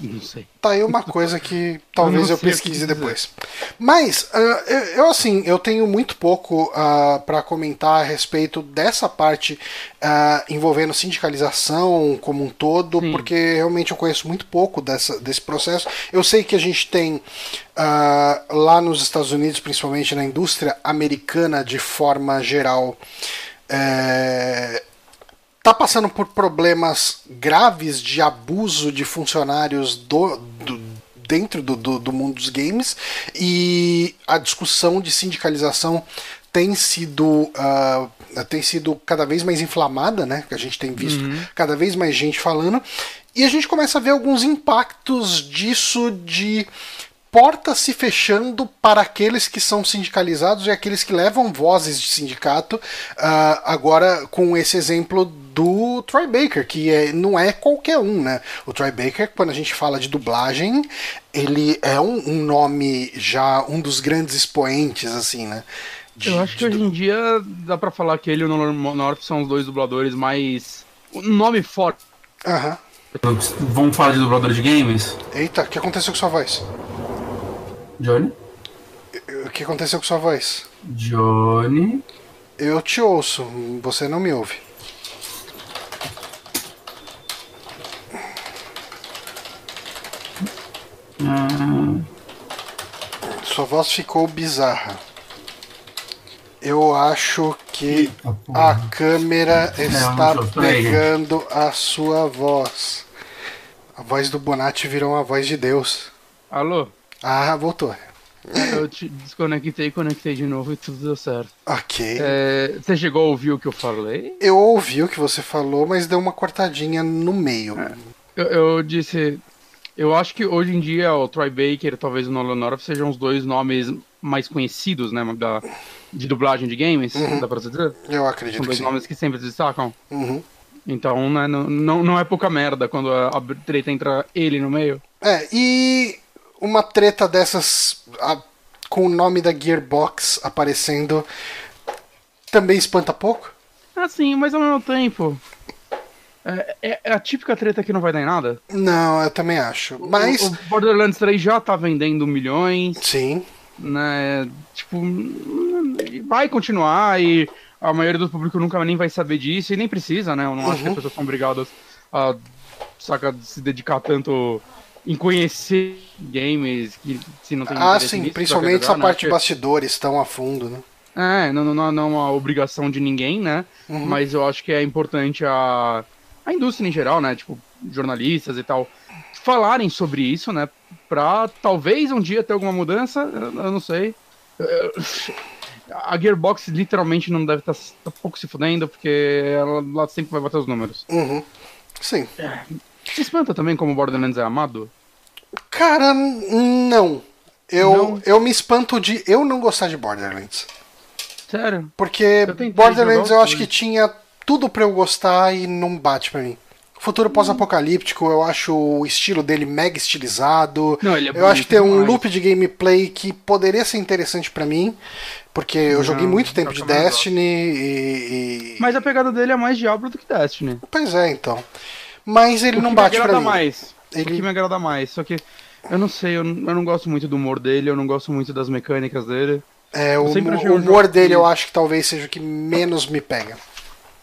não sei. Tá aí uma coisa que talvez eu, eu pesquise depois. Mas, uh, eu, eu, assim, eu tenho muito pouco uh, ah, para comentar a respeito dessa parte uh, envolvendo sindicalização como um todo, Sim. porque realmente eu conheço muito pouco dessa, desse processo. Eu sei que a gente tem lá nos Estados Unidos, principalmente na indústria americana de forma geral, é, está passando por problemas graves de abuso de funcionários do, do, dentro do, do, do mundo dos games e a discussão de sindicalização tem sido uh, tem sido cada vez mais inflamada, né? Que a gente tem visto uhum. cada vez mais gente falando e a gente começa a ver alguns impactos disso de portas se fechando para aqueles que são sindicalizados e aqueles que levam vozes de sindicato. Uh, agora, com esse exemplo do Troy Baker, que é, não é qualquer um, né? O Troy Baker, quando a gente fala de dublagem, ele é um, um nome já, um dos grandes expoentes, assim, né? De, Eu acho que hoje em dia dá para falar que ele e o North são os dois dubladores mais. Um nome forte. Aham. Vamos falar de dublador de games? Eita, o que aconteceu com sua voz? Johnny? O que aconteceu com sua voz? Johnny? Eu te ouço, você não me ouve. Hum. Sua voz ficou bizarra. Eu acho que a câmera está pegando a sua voz. A voz do Bonatti virou uma voz de Deus. Alô? Ah, voltou. Eu te desconectei e conectei de novo e tudo deu certo. Ok. É, você chegou a ouvir o que eu falei? Eu ouvi o que você falou, mas deu uma cortadinha no meio. É. Eu, eu, disse. Eu acho que hoje em dia o Troy Baker e talvez o Nolan North sejam os dois nomes mais conhecidos, né? Da, de dublagem de games, uhum. dá pra dizer? Eu acredito São dois que nomes que sempre se destacam. Uhum. Então, né, não, não, não é pouca merda quando a, a treta entra ele no meio. É, e uma treta dessas a, com o nome da Gearbox aparecendo também espanta pouco? Ah, sim, mas ao mesmo tempo. É, é, é, a típica treta que não vai dar em nada? Não, eu também acho. Mas. O, o Borderlands 3 já tá vendendo milhões. Sim. Né? Tipo, vai continuar e a maioria do público nunca nem vai saber disso e nem precisa, né? Eu não uhum. acho que as uhum. pessoas são obrigadas a saca, se dedicar tanto em conhecer games que se não tem Ah, sim, principalmente essa né? parte de bastidores tão a fundo, né? É, não, não, não é uma obrigação de ninguém, né? Uhum. Mas eu acho que é importante a, a indústria em geral, né? Tipo, jornalistas e tal, falarem sobre isso, né? Pra talvez um dia ter alguma mudança, eu, eu não sei. A Gearbox literalmente não deve estar tá, tá pouco se fudendo, porque ela lá sempre vai bater os números. Uhum. Sim. É. Te espanta também como Borderlands é amado? Cara, não. Eu, não. eu me espanto de eu não gostar de Borderlands. Sério? Porque Borderlands eu acho que tinha tudo para eu gostar e não bate para mim. Futuro pós-apocalíptico, eu acho o estilo dele mega estilizado. Não, ele é eu acho que tem um loop de gameplay que poderia ser interessante para mim, porque eu joguei muito tempo de Destiny e, e, Mas a pegada dele é mais Diablo do que Destiny. Pois é, então. Mas ele o não bate pra mim. mais. Ele... O que me agrada mais. Só que eu não sei, eu não, eu não gosto muito do humor dele, eu não gosto muito das mecânicas dele. É, o, o humor dele que... eu acho que talvez seja o que menos me pega.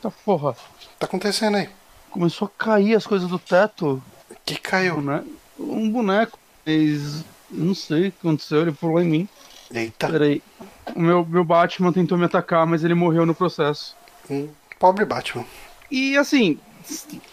Tá porra. Tá acontecendo aí. Começou a cair as coisas do teto. Que caiu? Um boneco. Um boneco. Mas não sei o que aconteceu, ele pulou em mim. Eita. Peraí. O meu, meu Batman tentou me atacar, mas ele morreu no processo. Hum, pobre Batman. E assim,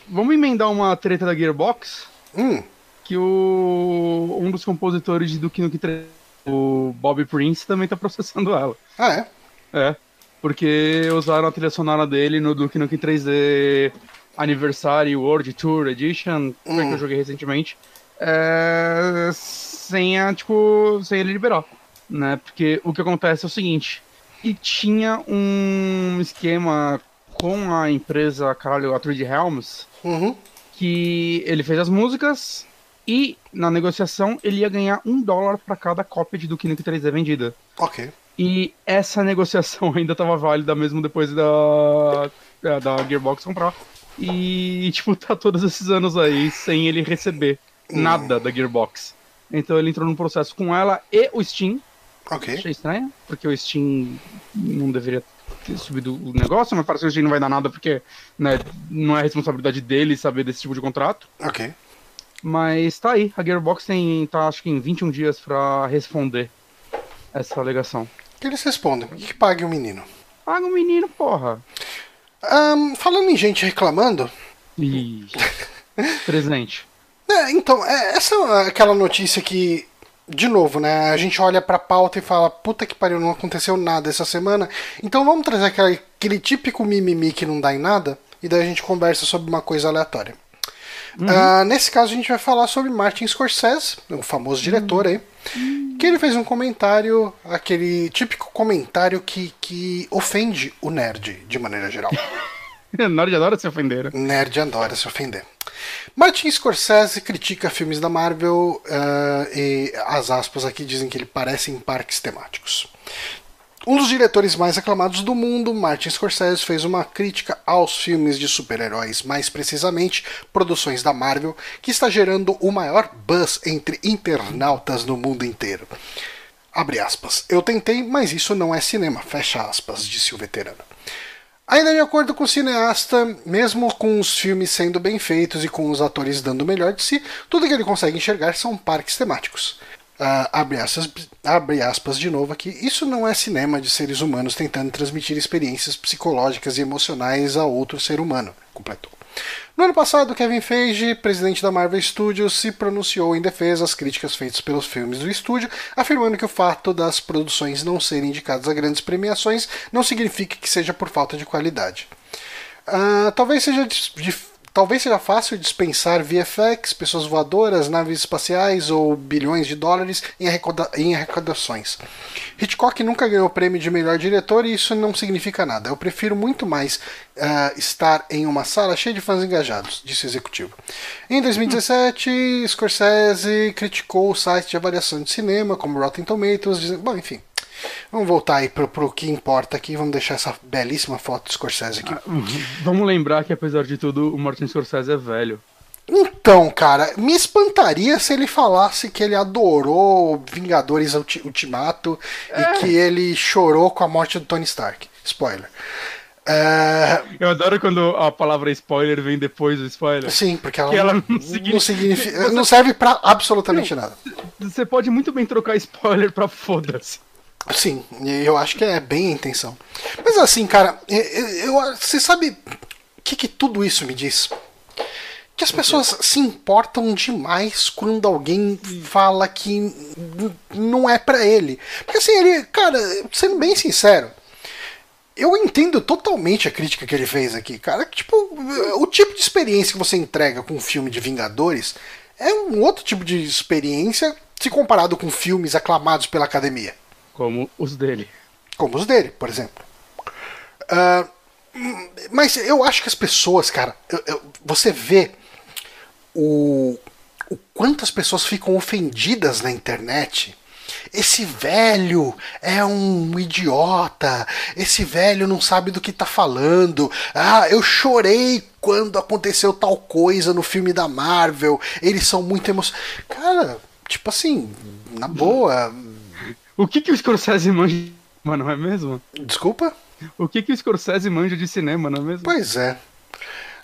Vamos emendar uma treta da Gearbox? Hum. Que o um dos compositores de Duke Nukem 3, o Bob Prince, também tá processando ela. Ah, é? É. Porque usaram a trilha sonora dele no Duke Nukem 3D Anniversary World Tour Edition, hum. que eu joguei recentemente. É, sem a, tipo, sem ele liberar. Né? Porque o que acontece é o seguinte. E tinha um esquema com a empresa, caralho, a 3D Helms, uhum. que ele fez as músicas e na negociação ele ia ganhar um dólar para cada cópia de Duke Nukem 3D vendida. Ok. E essa negociação ainda estava válida mesmo depois da, da Gearbox comprar. E, tipo, tá todos esses anos aí sem ele receber nada da Gearbox. Então ele entrou num processo com ela e o Steam. Ok. Achei estranho, porque o Steam não deveria ter subido o negócio, mas parece que a gente não vai dar nada porque né, não é responsabilidade dele saber desse tipo de contrato. Ok. Mas tá aí, a Gearbox tem, tá acho que em 21 dias pra responder essa alegação. Que eles respondem? O que pague o menino? Paga o menino, porra. Um, falando em gente reclamando. Ih, presente. É, então, é, essa é aquela notícia que, de novo, né? A gente olha pra pauta e fala, puta que pariu, não aconteceu nada essa semana. Então vamos trazer aquele, aquele típico mimimi que não dá em nada, e daí a gente conversa sobre uma coisa aleatória. Ah, nesse caso a gente vai falar sobre Martin Scorsese, o famoso diretor aí, que ele fez um comentário, aquele típico comentário que, que ofende o nerd, de maneira geral. Nerd adora se ofender. Nerd adora se ofender. Martin Scorsese critica filmes da Marvel ah, e as aspas aqui dizem que ele parece em parques temáticos. Um dos diretores mais aclamados do mundo, Martin Scorsese, fez uma crítica aos filmes de super-heróis, mais precisamente produções da Marvel, que está gerando o maior buzz entre internautas no mundo inteiro. Abre aspas. Eu tentei, mas isso não é cinema. Fecha aspas, disse o veterano. Ainda de acordo com o cineasta, mesmo com os filmes sendo bem feitos e com os atores dando o melhor de si, tudo que ele consegue enxergar são parques temáticos. Ah, abre, aspas, abre aspas de novo aqui. Isso não é cinema de seres humanos tentando transmitir experiências psicológicas e emocionais a outro ser humano, completou. No ano passado, Kevin Feige, presidente da Marvel Studios, se pronunciou em defesa às críticas feitas pelos filmes do estúdio, afirmando que o fato das produções não serem indicadas a grandes premiações não significa que seja por falta de qualidade. Ah, talvez seja dis- dif- Talvez seja fácil dispensar VFX, pessoas voadoras, naves espaciais ou bilhões de dólares em, arrecada- em arrecadações. Hitchcock nunca ganhou o prêmio de melhor diretor e isso não significa nada. Eu prefiro muito mais ah, estar em uma sala cheia de fãs engajados, disse o executivo. Em 2017, Scorsese criticou o site de avaliação de cinema, como Rotten Tomatoes, dizendo. Bom, enfim. Vamos voltar aí pro, pro que importa aqui. Vamos deixar essa belíssima foto do Scorsese aqui. Vamos lembrar que, apesar de tudo, o Martin Scorsese é velho. Então, cara, me espantaria se ele falasse que ele adorou Vingadores Ulti- Ultimato e que ele chorou com a morte do Tony Stark. Spoiler. É, Eu adoro quando a palavra spoiler vem depois do spoiler. sim, porque ela, ela não, não não significa- significa- não serve pra absolutamente nada. Você pode muito bem trocar spoiler pra foda-se. Sim, eu acho que é bem a intenção. Mas assim, cara, eu, eu- você sabe o que, que tudo isso me diz? Que as pessoas se importam demais quando alguém fala que não é pra ele. Porque assim, ele, cara, sendo bem sincero, eu entendo totalmente a crítica que ele fez aqui, cara. Tipo, o tipo de experiência que você entrega com um filme de Vingadores é um outro tipo de experiência se comparado com filmes aclamados pela academia Como os dele. como os dele, por exemplo. Hum, mas eu acho que as pessoas, cara, eu- eu- você vê o, o quanto as pessoas ficam ofendidas na internet. Esse velho é um idiota. Esse velho não sabe do que tá falando. Ah, eu chorei quando aconteceu tal coisa no filme da Marvel. Eles são muito emocionados. Cara, tipo assim, na boa. O que, que o Scorsese manja de cinema, não é mesmo? Desculpa? O que, que o Scorsese manja de cinema, não é mesmo? Pois é.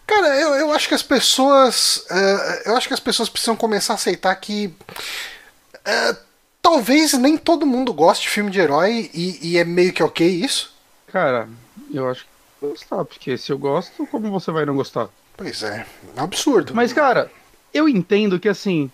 Cara, eu, eu acho que as pessoas. eh, eu acho que as pessoas precisam começar a aceitar que. eh, talvez nem todo mundo goste de filme de herói e, e é meio que ok isso. Cara, eu acho que gostar, porque se eu gosto, como você vai não gostar? Pois é, é um absurdo. Mas, cara, eu entendo que assim.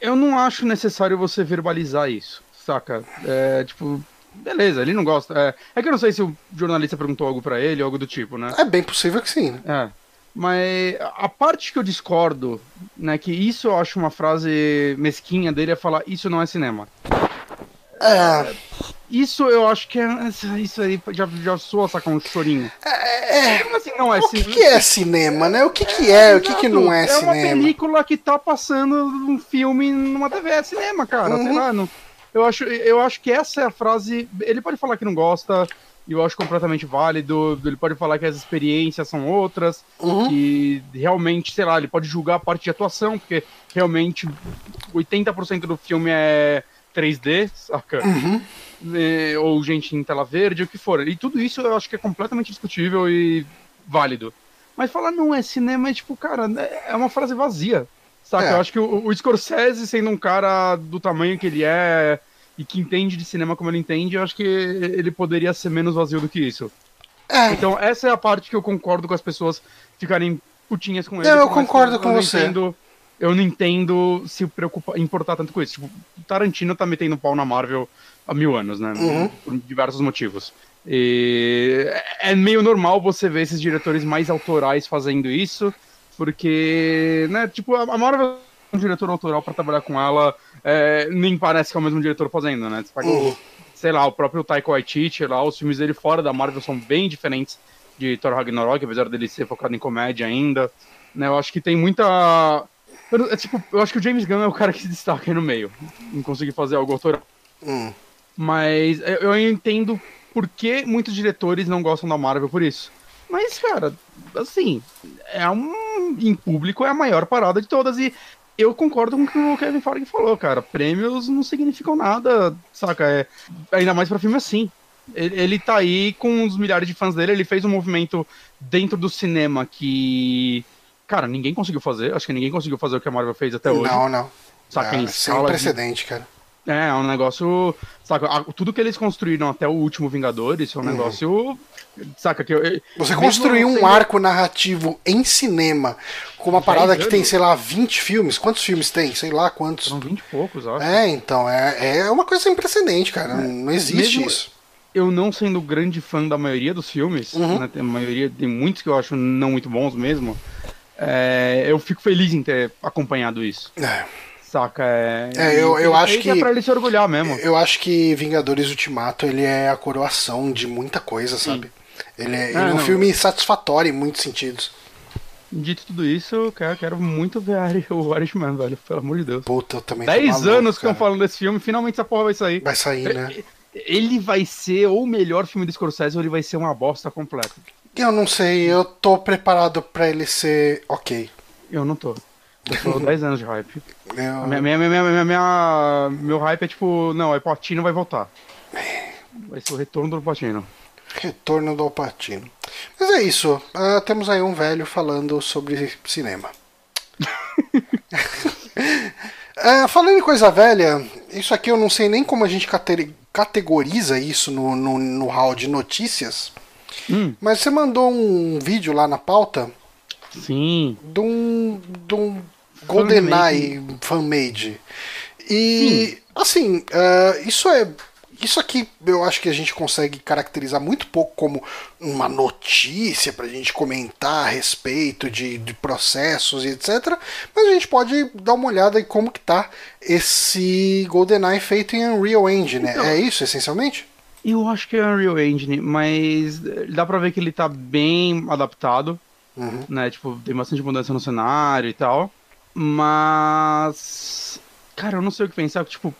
Eu não acho necessário você verbalizar isso, saca? É, tipo, beleza, ele não gosta. É, é que eu não sei se o jornalista perguntou algo pra ele, algo do tipo, né? É bem possível que sim, né? É. Mas a parte que eu discordo, né, que isso eu acho uma frase mesquinha dele é falar isso não é cinema. É, Isso eu acho que é. Isso aí já, já soa sacar um chorinho. é, Como assim não é o que, cinema? que é cinema, né? O que, que é, o que, que não é, É uma cinema? película que tá passando um filme numa TV, é cinema, cara. Sei Uhum. lá, não, eu, acho, eu acho que essa é a frase. Ele pode falar que não gosta, e eu acho completamente válido. Ele pode falar que as experiências são outras, Uhum. que realmente, sei lá, ele pode julgar a parte de atuação, porque realmente 80% do filme é 3D, saca? Uhum. É, ou gente em tela verde, o que for. E tudo isso eu acho que é completamente discutível e válido. Mas falar não é cinema é tipo, cara, é uma frase vazia. Saca? É. Eu acho que o, o Scorsese, sendo um cara do tamanho que ele é e que entende de cinema como ele entende, eu acho que ele poderia ser menos vazio do que isso. É, Então, essa é a parte que eu concordo com as pessoas ficarem putinhas com ele. Não, eu concordo com você. entendo eu não entendo se preocupa, importar tanto com isso. Tipo, Tarantino tá metendo pau na Marvel há mil anos, né? Uhum. Por diversos motivos. E é meio normal você ver esses diretores mais autorais fazendo isso, porque, né, tipo, a Marvel é um diretor autoral para trabalhar com ela, é, nem parece que é o mesmo diretor fazendo, né? Uhum. sei lá, o próprio Taika Waititi, lá, os filmes dele fora da Marvel são bem diferentes de Thor Ragnarok, apesar dele ser focado em comédia ainda, né? Eu acho que tem muita... eu É, tipo, eu acho que o James Gunn é o cara que se destaca aí no meio, em conseguir fazer algo autoral. Hum. Mas eu eu entendo por que muitos diretores não gostam da Marvel por isso. Mas, cara, assim, é um. Em público é a maior parada de todas. E eu concordo com o que o Kevin Feige falou, cara. Prêmios não significam nada, saca? É, ainda mais pra filme assim. Ele, ele tá aí com os milhares de fãs dele, ele fez um movimento dentro do cinema que. Cara, ninguém conseguiu fazer. Acho que ninguém conseguiu fazer o que a Marvel fez até hoje. Não, não. Saca? É, em sem escala de- precedente, cara. É, é um negócio. Saca, tudo que eles construíram até o último Vingadores é um negócio. Saca, que eu. eu- Você mesmo construir um arco narrativo em cinema com uma parada que tem, sei lá, 20 filmes. Quantos filmes tem? Sei lá quantos. São 20 e poucos, acho. É, então, é, é uma coisa sem precedente, cara. Não existe Mesmo- isso. Eu não sendo grande fã da maioria dos filmes, Uhum. né, tem, a maioria, tem muitos que eu acho não muito bons mesmo. é, eu fico feliz em ter acompanhado isso. É. Saca? É, É, eu- eu ele acho fez que- É pra ele se orgulhar mesmo. Eu acho que Vingadores Ultimato ele é a coroação de muita coisa, sabe? Ele é, ele é um filme satisfatório em muitos sentidos. Dito tudo isso, eu quero, quero muito ver o Irishman, velho. Pelo amor de Deus. Puta, eu também 10 maluco, anos que estão cara. falando desse filme, finalmente essa porra vai sair. Vai sair, né? Ele vai ser ou o melhor filme do Scorsese ou ele vai ser uma bosta completa. Eu não sei, eu tô preparado pra ele ser ok. Eu não tô. Eu tô 10 anos de hype. A Minha, minha, minha, minha, minha- meu hype é tipo, não, o Patino vai voltar. Vai ser o retorno do Patino. Retorno do Alpatino. Mas é isso. ah, temos aí um velho falando sobre cinema. Ah, falando em coisa velha, isso aqui eu não sei nem como a gente cate- categoriza isso no, no, no hall de notícias. Hum. Mas você mandou um vídeo lá na pauta Sim. de um, de um GoldenEye fan-made. E, assim, ah, isso é. Isso aqui eu acho que a gente consegue caracterizar muito pouco como uma notícia pra gente comentar a respeito de, de processos e etc. Mas a gente pode dar uma olhada em como que tá esse GoldenEye feito em Unreal Engine. Então- é isso, essencialmente? Eu acho que é Unreal Engine, mas dá pra ver que ele tá bem adaptado, Uhum. né? Tipo, tem bastante mudança no cenário e tal. Mas. Cara, eu não sei o que pensar. Tipo,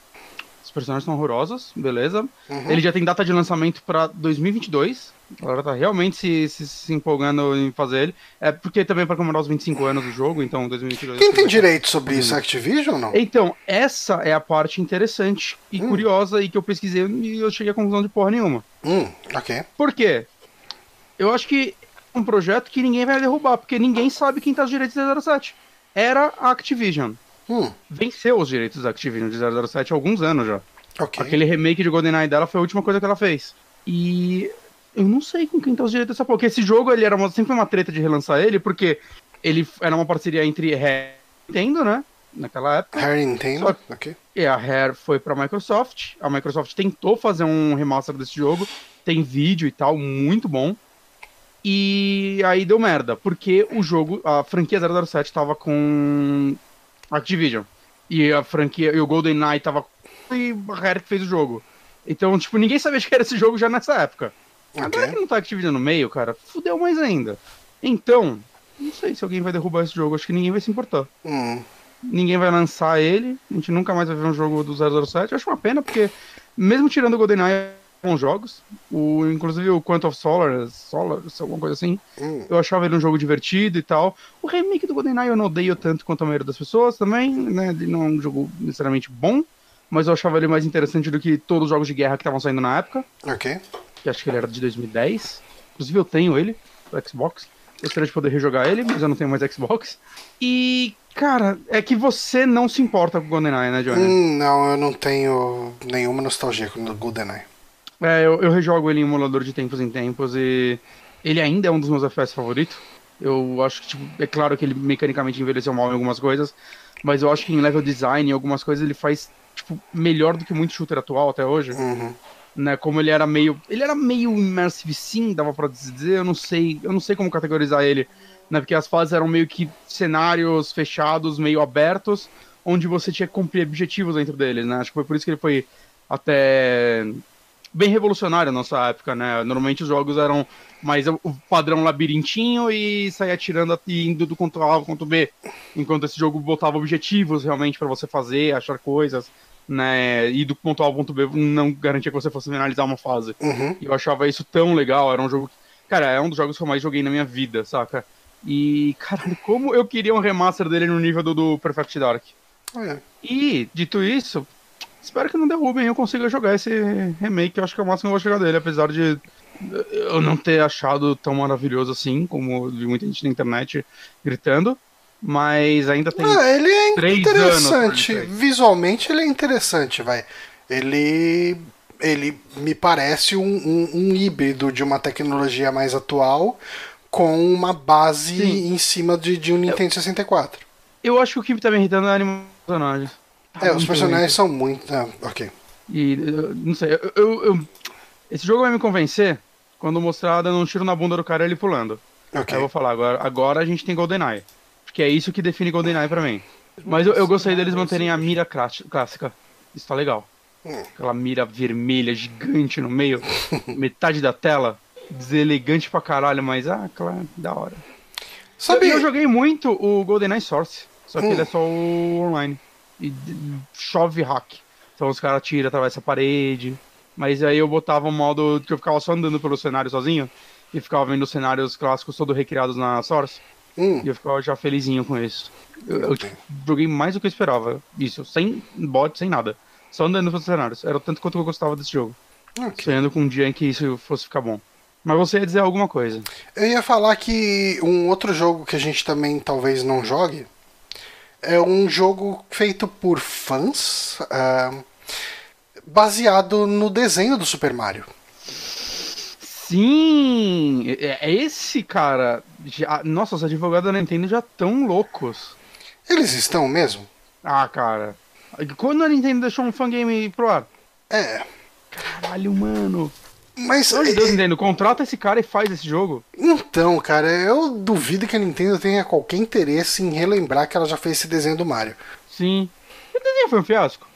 os personagens são horrorosos, beleza. Uhum. Ele já tem data de lançamento pra 2022. A galera tá realmente se, se, se empolgando em fazer ele. É porque também é pra comemorar os 25 anos do jogo, então 2022. Quem tem vai- direito sobre isso? Activision ou não? Então, essa é a parte interessante e Hum. curiosa e que eu pesquisei e eu cheguei à conclusão de porra nenhuma. Hum, ok. Por quê? Eu acho que é um projeto que ninguém vai derrubar, porque ninguém sabe quem tá os direitos de 007. Era a Activision. Hum, Venceu os direitos da Activision de 007 há alguns anos já. ok. Aquele remake de GoldenEye dela foi a última coisa que ela fez. E eu não sei com quem tá os direitos dessa porra. Porque esse jogo ele era uma, sempre uma treta de relançar ele, porque ele era uma parceria entre Rare e Nintendo, né? Naquela época. Harry Nintendo, Só- ok. E a Rare foi pra Microsoft. A Microsoft tentou fazer um remaster desse jogo. Tem vídeo e tal, muito bom. E aí deu merda, porque o jogo, a franquia 007 tava com Activision. E a franquia, e o GoldenEye tava com e a Rare que fez o jogo. Então, tipo, ninguém sabia que era esse jogo já nessa época. Agora Ok. que não tá Activision no meio, cara, fudeu mais ainda. Então, não sei se alguém vai derrubar esse jogo, acho que ninguém vai se importar Hum, ninguém vai lançar ele, a gente nunca mais vai ver um jogo do 007. Eu acho uma pena, porque mesmo tirando o GoldenEye bons jogos, o, inclusive o Quantum of Solar, Solar, alguma coisa assim, hum. eu achava ele um jogo divertido e tal. O remake do GoldenEye eu não odeio tanto quanto a maioria das pessoas também, né? Ele não é um jogo necessariamente bom, mas eu achava ele mais interessante do que todos os jogos de guerra que estavam saindo na época, Ok. que acho que ele era de 2010. Inclusive eu tenho ele, do Xbox. Gostaria de poder rejogar ele, mas eu não tenho mais Xbox. E, cara, é que você não se importa com o GoldenEye, né, Johnny? Hum, não, eu não tenho nenhuma nostalgia com o GoldenEye. É, eu, eu rejogo ele em emulador de tempos em tempos e ele ainda é um dos meus FPS favoritos. Eu acho que, tipo, é claro que ele mecanicamente envelheceu mal em algumas coisas, mas eu acho que em level design, em algumas coisas, ele faz, tipo, melhor do que muito shooter atual até hoje. Uhum. Né, como ele era meio. Ele era meio immersive sim, dava pra dizer, eu não sei. Eu não sei como categorizar ele. Né, porque as fases eram meio que cenários fechados, meio abertos, onde você tinha que cumprir objetivos dentro deles, né? Acho que foi por isso que ele foi até bem revolucionário na nossa época, né? Normalmente os jogos eram mais o padrão labirintinho e sair atirando e indo do ponto A ao ponto B. Enquanto esse jogo botava objetivos realmente para você fazer, achar coisas, né? E do ponto A ao ponto B não garantia que você fosse finalizar uma fase. Uhum. E eu achava isso tão legal, era um jogo. Cara, é um dos jogos que eu mais joguei na minha vida, saca? E, caralho, como eu queria um remaster dele no nível do, do Perfect Dark. É. E, dito isso, espero que não derrubem e eu consiga jogar esse remake, eu acho que é o máximo que eu vou chegar dele, apesar de eu não ter achado tão maravilhoso assim, como eu vi muita gente na internet gritando. Mas ainda tem. Ah, ele é três interessante. Visualmente ele é interessante, vai. Ele. Ele me parece um, um, um híbrido de uma tecnologia mais atual com uma base Sim. em cima de, de um Nintendo 64. Eu acho que o que tá me irritando é a animação dos personagens. Tá É, os personagens são muito. Ah, ok. E não sei, eu, eu- eu- esse jogo vai me convencer quando mostrar dando um tiro na bunda do cara e ele pulando. Ok. Aí eu vou falar, agora, agora a gente tem GoldenEye. Porque é isso que define GoldenEye pra mim. Mas eu, eu gostei deles manterem a mira clássica. Isso tá legal. Hum. Aquela mira vermelha gigante no meio, metade da tela. Deselegante pra caralho, mas ah, claro, da hora. Sabe. Eu, eu joguei muito o GoldenEye Source, só que Hum. ele é só o online. E chove hack. Então os caras tiram, atravessa a parede. Mas aí eu botava um modo que eu ficava só andando pelo cenário sozinho. E ficava vendo os cenários clássicos todos recriados na Source. Hum, E eu ficava já felizinho com isso. Eu, eu, joguei mais do que eu esperava. Isso, sem bot, sem nada. Só andando pelos cenários. Era o tanto quanto eu gostava desse jogo. ok. Sonhando com um dia em que isso fosse ficar bom. Mas você ia dizer alguma coisa. Eu ia falar que um outro jogo que a gente também talvez não jogue é um jogo feito por fãs, ah, baseado no desenho do Super Mario. Sim! É é esse cara. Já, nossa, os advogados da Nintendo já tão loucos. Eles estão mesmo? Ah, cara. Quando a Nintendo deixou um fangame pro ar? É. Caralho, mano. Mas Pelo de Deus, Nintendo, contrata esse cara e faz esse jogo. então, cara, eu duvido que a Nintendo tenha qualquer interesse em relembrar que ela já fez esse desenho do Mario. Sim. O desenho foi um fiasco?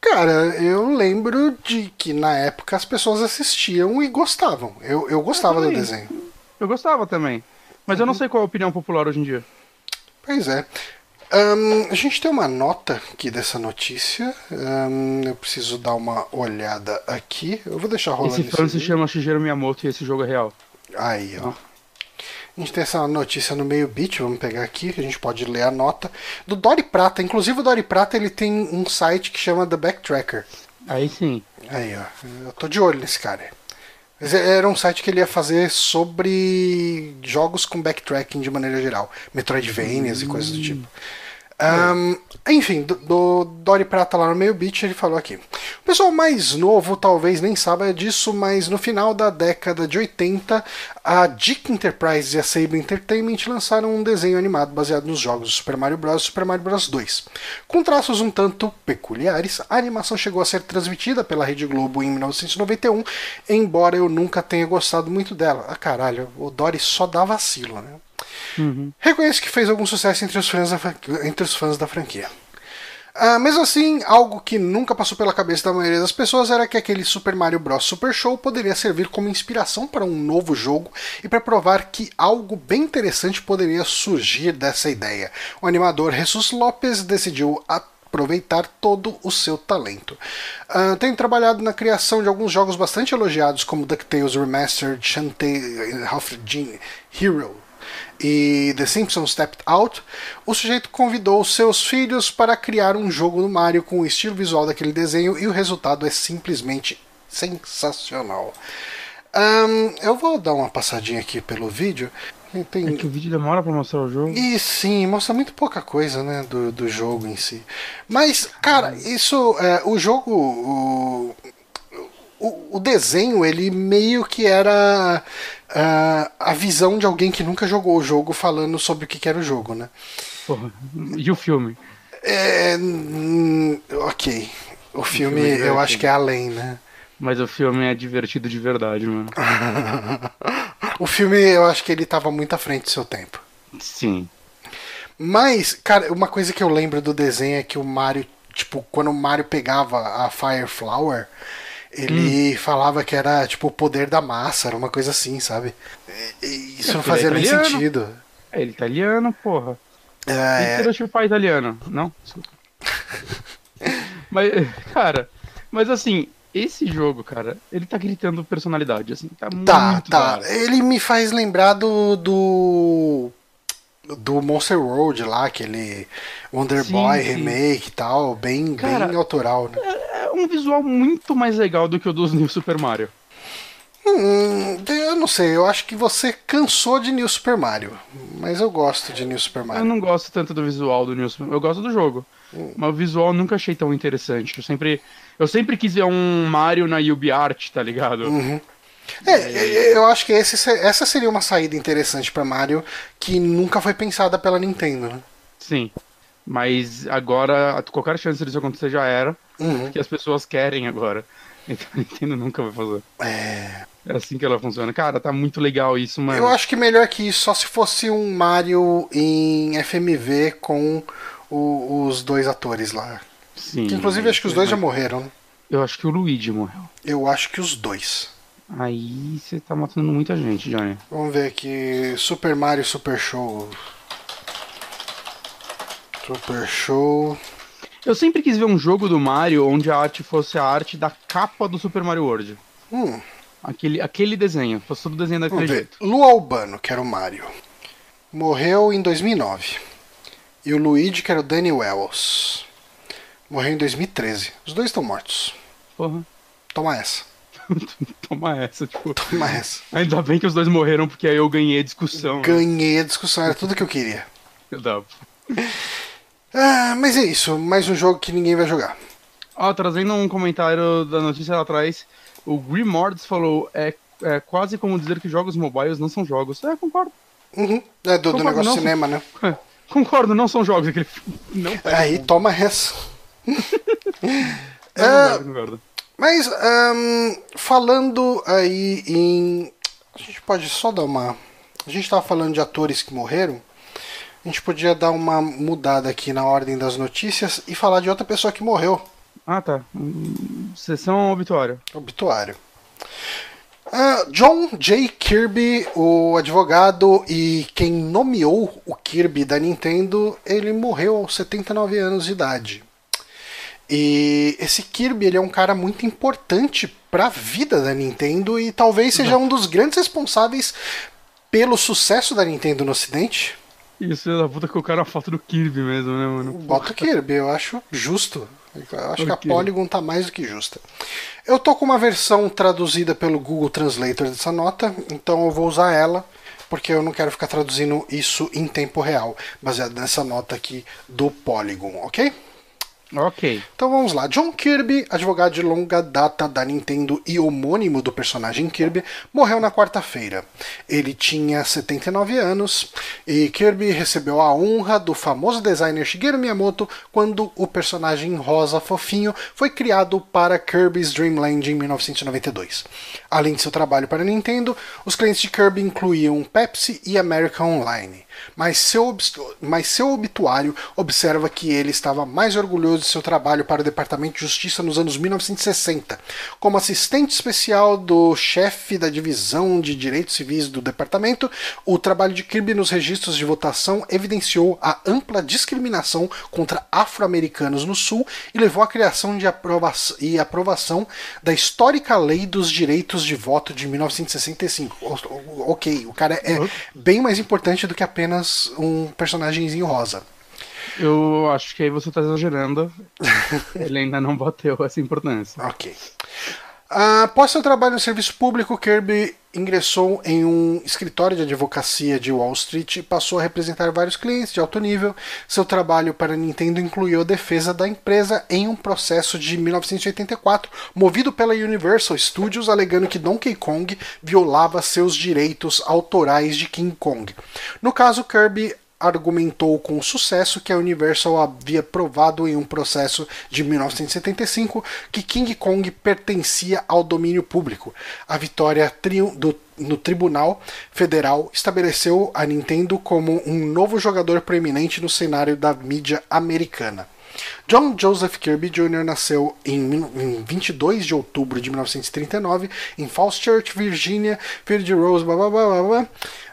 Cara, eu lembro de que na época as pessoas assistiam e gostavam. Eu, eu gostava do também. desenho. Eu gostava também. Mas eu não sei qual é a opinião popular hoje em dia. Pois é. Ahn, a gente tem uma nota aqui dessa notícia. Ahn, eu preciso dar uma olhada aqui. Eu vou deixar rolando Esse fã se chama Shigeru Miyamoto e esse jogo é real. Aí, ó. A gente tem essa notícia no meio bit, vamos pegar aqui, a gente pode ler a nota. Do Dory Prata. Inclusive o Dory Prata ele tem um site que chama The Backtracker. Aí sim. Aí, ó. Eu tô de olho nesse cara. É- era um site que ele ia fazer sobre jogos com backtracking de maneira geral. Metroidvanias e coisas do tipo. Ahn, enfim, do, do Dory Prata lá no meio beat ele falou aqui. O pessoal mais novo talvez nem saiba disso, mas no final da década de 80, a Dick Enterprises e a Saber Entertainment lançaram um desenho animado baseado nos jogos Super Mario Bros. e Super Mario Bros. 2. Com traços um tanto peculiares, a animação chegou a ser transmitida pela Rede Globo em 1991, embora eu nunca tenha gostado muito dela. Ah, caralho, o Dory só dá vacilo, né? Reconheço que fez algum sucesso entre os fãs da, entre os fãs da franquia. Ah, mesmo assim, algo que nunca passou pela cabeça da maioria das pessoas era que aquele Super Mario Bros. Super Show poderia servir como inspiração para um novo jogo e para provar que algo bem interessante poderia surgir dessa ideia. O animador Jesus Lopes decidiu aproveitar todo o seu talento. Ah, tenho trabalhado na criação de alguns jogos bastante elogiados, como DuckTales Remastered, Shantae, Half Hero, e The Simpsons Stepped Out, o sujeito convidou seus filhos para criar um jogo no Mario com o estilo visual daquele desenho e o resultado é simplesmente sensacional. Ahn, eu vou dar uma passadinha aqui pelo vídeo. Tem... É que o vídeo demora pra mostrar o jogo. E sim, mostra muito pouca coisa, né, do, do jogo em si. Mas, cara, isso, é, o jogo, o, o, o desenho, ele meio que era ah, a visão de alguém que nunca jogou o jogo falando sobre o que, que era o jogo, né? Porra. E o filme? É, hum, ok. O filme, filme é eu acho que é além, né? Mas o filme é divertido de verdade, mano. o filme, eu acho que ele tava muito à frente do seu tempo. Sim. Mas, cara, uma coisa que eu lembro do desenho é que o Mario, tipo, quando o Mario pegava a Fire Flower, ele Hum. falava que era, tipo, o poder da massa, era uma coisa assim, sabe? E- e Isso É, não ele é fazia nem sentido. É ele italiano, porra. É, É... Deixa eu falar italiano. Não? Mas, cara, mas assim, esse jogo, cara, ele tá gritando personalidade, assim. Tá, tá, muito tá. Ele me faz lembrar do. do. Do Monster World lá, aquele Wonder Sim, Boy sim. remake e tal, bem, Cara, bem autoral, né? É um visual muito mais legal do que o dos New Super Mario. Hum, eu não sei, eu acho que você cansou de New Super Mario. Mas eu gosto de New Super Eu Mario. não gosto tanto do visual do New Super Eu gosto do jogo. Mas o visual eu nunca achei tão interessante. Eu sempre, eu sempre quis ver um Mario na UbiArt, tá ligado? É, é, eu acho que esse, se- essa seria uma saída interessante pra Mario que nunca foi pensada pela Nintendo, né? Sim. Mas agora, qualquer chance disso acontecer já era. Uhum. Que as pessoas querem agora. Então a Nintendo nunca vai fazer. É, É assim que ela funciona. Cara, tá muito legal isso, mano. eu acho que melhor que isso, só se fosse um Mario em FMV com o- os dois atores lá. Sim. Que, inclusive acho que os dois já morreram. né? Eu acho que o Luigi morreu. Eu acho que os dois. Aí você tá matando muita gente, Johnny. Vamos ver aqui. Super Mario Super Show. Super Show. Eu sempre quis ver um jogo do Mario onde a arte fosse a arte da capa do Super Mario World. Hum, Aquele, aquele desenho. Fosse todo desenho daquele vamos ver. jeito. Lu Albano, que era o Mario. Morreu em 2009. E o Luigi, que era o Danny Wells. Morreu em 2013. Os dois estão mortos. Porra. Toma essa. Toma essa, tipo. Toma essa. Ainda bem que os dois morreram, porque aí eu ganhei a discussão. Ganhei a discussão, era tudo que eu queria. né? Dá. Ah, mas é isso. Mais um jogo que ninguém vai jogar. Ó, trazendo um comentário da notícia lá atrás, o Grimords falou: é, é quase como dizer que jogos mobiles não são jogos. É, concordo. Uhum. É do, do Concordo, negócio não. de cinema, né? É, concordo, não são jogos. Aquele... Não, Aí, toma essa. não, Ah, concordo, concordo. Mas, ahn, falando aí em. A gente pode só dar uma. A gente tava falando de atores que morreram. A gente podia dar uma mudada aqui na ordem das notícias e falar de outra pessoa que morreu. Ah, tá. Sessão obituária. Obituário. Ah, John J. Kirby, o advogado e quem nomeou o Kirby da Nintendo, ele morreu aos 79 anos de idade. E esse Kirby ele é um cara muito importante para a vida da Nintendo e talvez seja um dos grandes responsáveis pelo sucesso da Nintendo no Ocidente. Isso é da puta que eu quero a foto do Kirby mesmo, né, mano? Bota o Kirby, eu acho justo. Eu acho que a. Polygon tá mais do que justa. Eu tô com uma versão traduzida pelo Google Translator dessa nota, então eu vou usar ela, porque eu não quero ficar traduzindo isso em tempo real, baseado nessa nota aqui do Polygon, ok? Ok. Então vamos lá. John Kirby, advogado de longa data da Nintendo e homônimo do personagem Kirby, morreu na quarta-feira. Ele tinha 79 anos e Kirby recebeu a honra do famoso designer Shigeru Miyamoto quando o personagem rosa fofinho foi criado para Kirby's Dream Land em 1992. Além de seu trabalho para a Nintendo, os clientes de Kirby incluíam Pepsi e American Online. Mas seu, mas seu obituário observa que ele estava mais orgulhoso de seu trabalho para o Departamento de Justiça nos anos 1960. Como assistente especial do chefe da divisão de direitos civis do departamento, o trabalho de Kirby nos registros de votação evidenciou a ampla discriminação contra afro-americanos no Sul e levou à criação de aprova e aprovação da histórica Lei dos Direitos de Voto de 1965. O- o- Ok, o cara é bem mais importante do que apenas um personagemzinho rosa. Eu acho que aí você tá exagerando. Ele ainda não bateu essa importância. Ok. Após seu trabalho no serviço público, Kirby ingressou em um escritório de advocacia de Wall Street e passou a representar vários clientes de alto nível. Seu trabalho para Nintendo incluiu a defesa da empresa em um processo de 1984, movido pela Universal Studios, alegando que Donkey Kong violava seus direitos autorais de King Kong. No caso, Kirby argumentou com sucesso que a Universal havia provado em um processo de 1975 que King Kong pertencia ao domínio público. A vitória do, no Tribunal Federal estabeleceu a Nintendo como um novo jogador proeminente no cenário da mídia americana. John Joseph Kirby Jr. nasceu em 22 de outubro de 1939 em Falls Church, Virgínia, filho de Rose, blá, blá, blá, blá,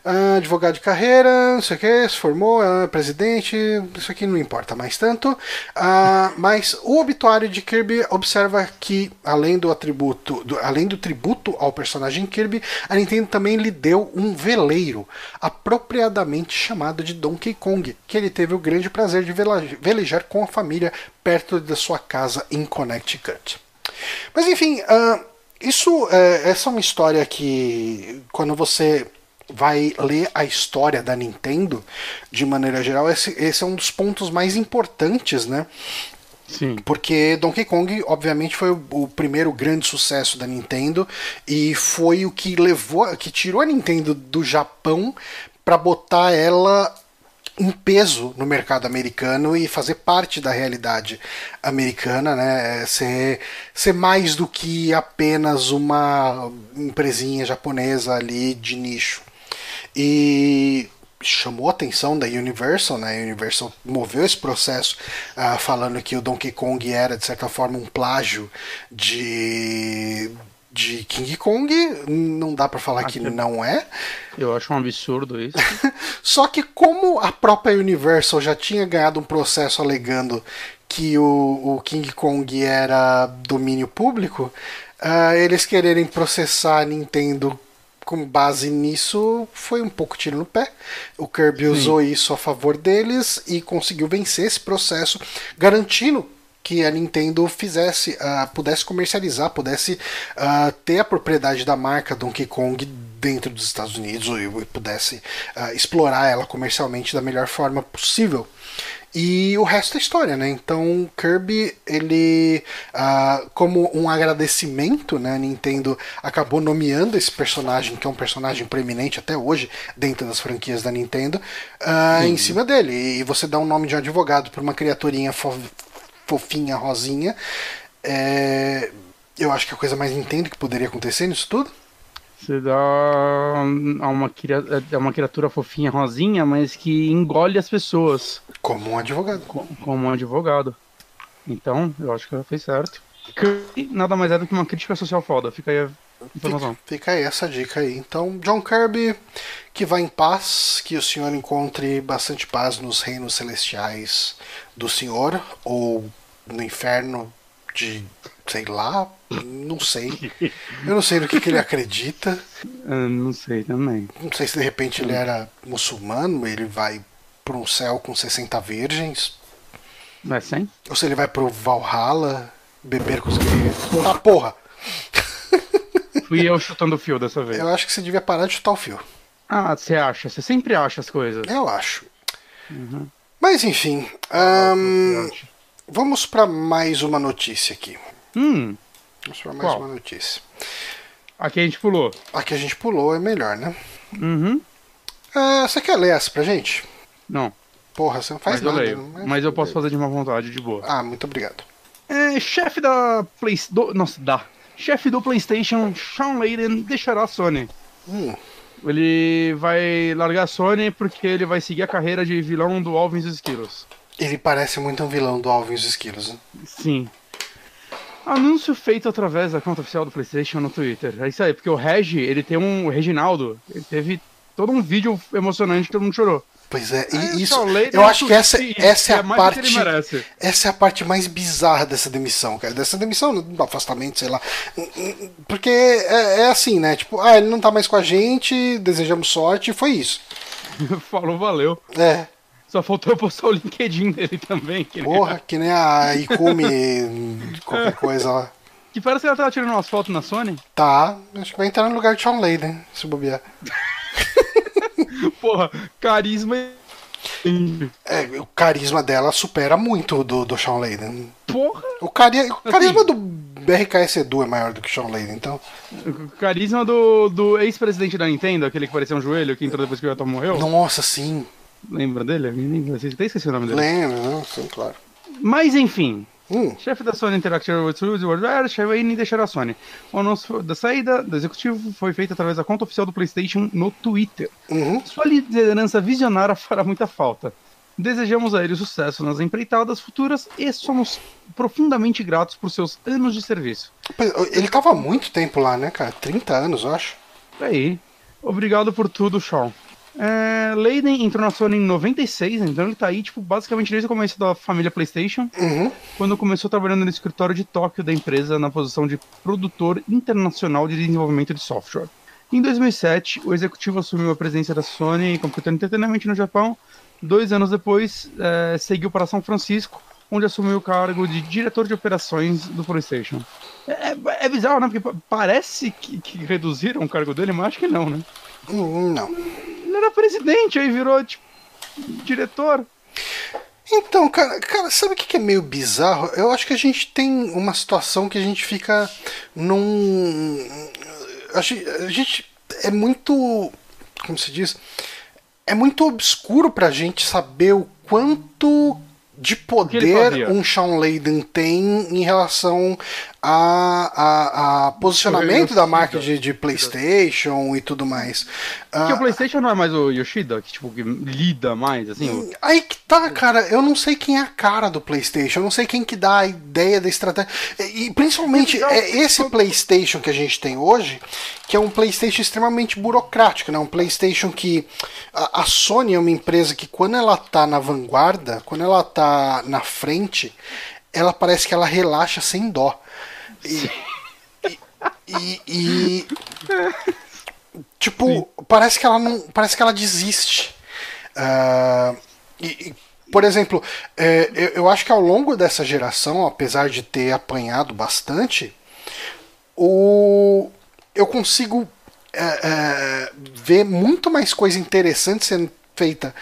Uh, advogado de carreira, não sei o que, se formou, uh, presidente, isso aqui não importa mais tanto. Uh, mas o obituário de Kirby observa que, além do atributo, do, além do tributo ao personagem Kirby, a Nintendo também lhe deu um veleiro, apropriadamente chamado de Donkey Kong, que ele teve o grande prazer de velejar com a família perto da sua casa em Connecticut. Mas enfim, isso, é, essa é uma história que, quando você vai ler a história da Nintendo de maneira geral, esse, esse é um dos pontos mais importantes, né? Sim. Porque Donkey Kong, obviamente, foi o, o, primeiro grande sucesso da Nintendo e foi o que levou, que tirou a Nintendo do Japão para botar ela em peso no mercado americano e fazer parte da realidade americana, né? Ser, ser mais do que apenas uma empresinha japonesa ali de nicho. E chamou a atenção da Universal, né? A Universal moveu esse processo uh, falando que o Donkey Kong era de certa forma um plágio de de King Kong, não dá para falar que não é. Eu acho um absurdo isso. Só que como a própria Universal já tinha ganhado um processo alegando que o, o King Kong era domínio público, uh, eles quererem processar a Nintendo com base nisso, foi um pouco tiro no pé. O Kirby Sim. usou isso a favor deles e conseguiu vencer esse processo, garantindo que a Nintendo fizesse, uh, pudesse comercializar, pudesse uh, ter a propriedade da marca Donkey Kong dentro dos Estados Unidos e, pudesse uh, explorar ela comercialmente da melhor forma possível. E o resto é história, né? Então Kirby, ele, uh, como um agradecimento, né? A Nintendo acabou nomeando esse personagem, que é um personagem preeminente até hoje dentro das franquias da Nintendo, uh, em cima dele. E você dá um nome de um advogado para uma criaturinha fo fofinha, rosinha. É... Eu acho que é a coisa mais Nintendo que poderia acontecer nisso tudo. Você dá a uma, a uma criatura fofinha, rosinha, mas que engole as pessoas. Como um advogado. Como um advogado. Então, eu acho que ela fez certo. Kirby nada mais é do que uma crítica social foda. Fica aí informação. Fica, fica aí essa dica aí. Então, John Kirby, que vá em paz, que o senhor encontre bastante paz nos reinos celestiais do senhor, ou no inferno de sei lá, não sei. Eu não sei no que, que ele acredita. Eu não sei também. Não sei se de repente ele era muçulmano, ele vai para um céu com 60 virgens. Vai sim? Ou se ele vai pro Valhalla beber com os guerreiros. Ah, porra! Fui eu chutando o fio dessa vez. Eu acho que você devia parar de chutar o fio. Ah, você acha? Você sempre acha as coisas. Eu acho. Uhum. Mas enfim. Um, vamos para mais uma notícia aqui. Hum. Vamos para mais Qual? uma notícia. Aqui a gente pulou. Aqui a gente pulou, é melhor, né? Uhum. Uh, você quer ler essa pra gente? Não. Porra, você não faz mas nada. Eu leio. Mas, mas eu posso fazer de uma vontade, de boa. Ah, muito obrigado. É, chefe da Play... Do... Nossa, da... Chefe do PlayStation, Sean Layden, deixará a Sony. Hum. Ele vai largar a Sony porque ele vai seguir a carreira de vilão do Alvin e os Esquilos. Ele parece muito um vilão do Alvin e os Esquilos, né? Sim. Anúncio feito através da conta oficial do PlayStation no Twitter. É isso aí, porque o Regi, ele tem um. O Reginaldo, ele teve todo um vídeo emocionante que todo mundo chorou. Pois é, e isso. Eu acho que essa, essa é a parte. Essa é a parte mais bizarra dessa demissão, cara. Dessa demissão, do afastamento, sei lá. Porque é, é, assim, né? Tipo, ah, ele não tá mais com a gente, desejamos sorte, e foi isso. Falou, valeu. É. Só faltou eu postar o LinkedIn dele também. Que Porra, nem... que nem a Ikumi, qualquer coisa lá. Que parece que ela tava tirando umas fotos na Sony. Tá, acho que vai entrar no lugar de Sean Layden, se bobear. Porra, carisma. É, o carisma dela supera muito o do, do Sean Layden. Porra! O, cari o carisma do BRKS Edu é maior do que o Sean Layden, então. O carisma do, do ex-presidente da Nintendo, aquele que parecia um joelho, que entrou depois que o Iwata morreu. Nossa, sim. Lembra dele? Vocês até esqueci o nome dele. Lembro, não, sim, claro. Mas enfim, Hum, chefe da Sony Interactive Studios Worldwide, Shawayne deixar a Sony. O anúncio da saída do executivo foi feito através da conta oficial do PlayStation no Twitter. uhum. Sua liderança visionária fará muita falta. Desejamos a ele sucesso nas empreitadas futuras e somos profundamente gratos por seus anos de serviço. Ele tava há muito tempo lá, né, cara? 30 anos, eu acho. Aí. Obrigado por tudo, Sean. É, Leiden entrou na Sony em 96, então ele tá aí, tipo, basicamente desde o começo da família PlayStation, Uhum. quando começou trabalhando no escritório de Tóquio da empresa na posição de produtor internacional de desenvolvimento de software. Em 2007, o executivo assumiu a presidência da Sony Computer Entertainment no Japão. Dois anos depois, é, seguiu para São Francisco, onde assumiu o cargo de diretor de operações do PlayStation. É, é- é bizarro, né? Porque pa- parece que, que reduziram o cargo dele, mas acho que não, né? Hum, Não. Ele era presidente, aí virou, tipo, diretor. Então, cara, cara, sabe o que é meio bizarro? Eu acho que a gente tem uma situação que a gente fica num. A gente, é muito. Como se diz? É muito obscuro pra gente saber o quanto de poder um Sean Layden tem em relação a, a, a posicionamento da marca de, de PlayStation e tudo mais. Porque Ah, o PlayStation não é mais o Yoshida, que, tipo, que lida mais, assim. Aí que tá, cara, eu não sei quem é a cara do PlayStation, eu não sei quem que dá a ideia da estratégia. E, e principalmente é esse PlayStation que a gente tem hoje, que é um PlayStation extremamente burocrático, né? Um PlayStation que a, a Sony é uma empresa que quando ela tá na vanguarda, quando ela tá na frente, ela parece que ela relaxa sem dó. E, e- e- tipo, parece que ela não, parece que ela desiste. E, e, por exemplo, é, eu, eu acho que ao longo dessa geração, apesar de ter apanhado bastante, o, eu consigo é, é, ver muito mais coisa interessante sendo feita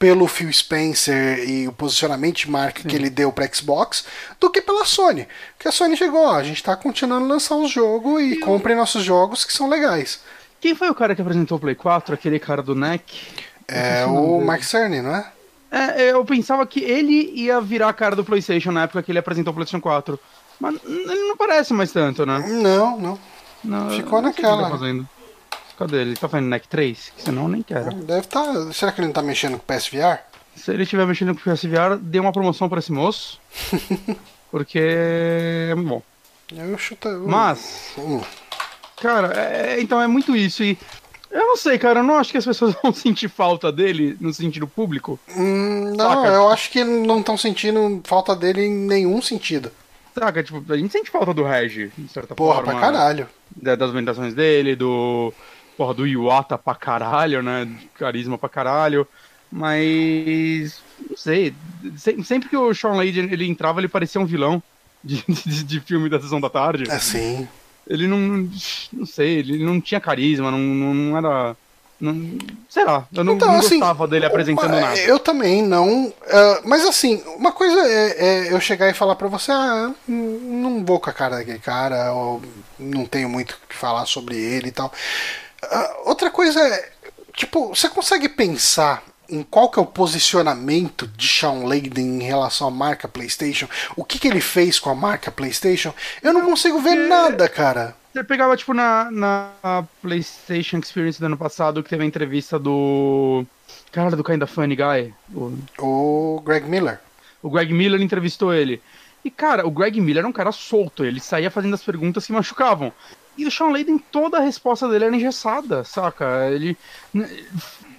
pelo Phil Spencer e o posicionamento de marca que ele deu para Xbox do que pela Sony. Porque a Sony chegou, ó, a gente tá continuando a lançar os jogos e comprem nossos jogos que são legais. Quem foi o cara que apresentou o Play 4? Aquele cara do NEC? É o dele. Mark Cerny, não é? É, eu pensava que ele ia virar a cara do PlayStation na época que ele apresentou o PlayStation 4. Mas ele não parece mais tanto, né? Não, não. Não, Ficou não o ele naquela. Tá fazendo. Cadê ele? Ele tá fazendo NEC 3? Que senão eu nem quero. Deve estar. Será que ele não tá mexendo com o PSVR? Se ele estiver mexendo com o PSVR, dê uma promoção pra esse moço. Porque é muito bom. Eu chuto. Mas, Hum. cara, é- então é muito isso. E eu não sei, cara, eu não acho que as pessoas vão sentir falta dele no sentido público. Hum, não, Saca? eu acho que não estão sentindo falta dele em nenhum sentido. Saca? Tipo, a gente sente falta do Regi, de certa Porra, forma. pra caralho. da- das apresentações dele, do. Porra, do Iwata pra caralho, né? Carisma pra caralho. Mas. Não sei. se- Sempre que o Sean Lady ele entrava, ele parecia um vilão de, de, de filme da sessão da tarde. Assim. Ele não. Não sei, ele não tinha carisma, não, não, era. Não, sei lá, eu não, Então, não assim, gostava dele apresentando uma- nada. Eu também não. ah, mas assim, uma coisa é, é eu chegar e falar pra você, ah, não vou com a cara daquele cara, ou não tenho muito o que falar sobre ele e tal. Outra coisa é, tipo, você consegue pensar em qual que é o posicionamento de Sean Layden em relação à marca PlayStation? O que, que ele fez com a marca PlayStation? Eu não consigo ver nada, cara. Você pegava, tipo, na, na PlayStation Experience do ano passado, que teve a entrevista do. Cara, do Kinda Funny Guy. O, O Greg Miller. o Greg Miller entrevistou ele. E, cara, o Greg Miller era um cara solto, ele saía fazendo as perguntas que machucavam. E o Sean Layden, toda a resposta dele era engessada, saca? Ele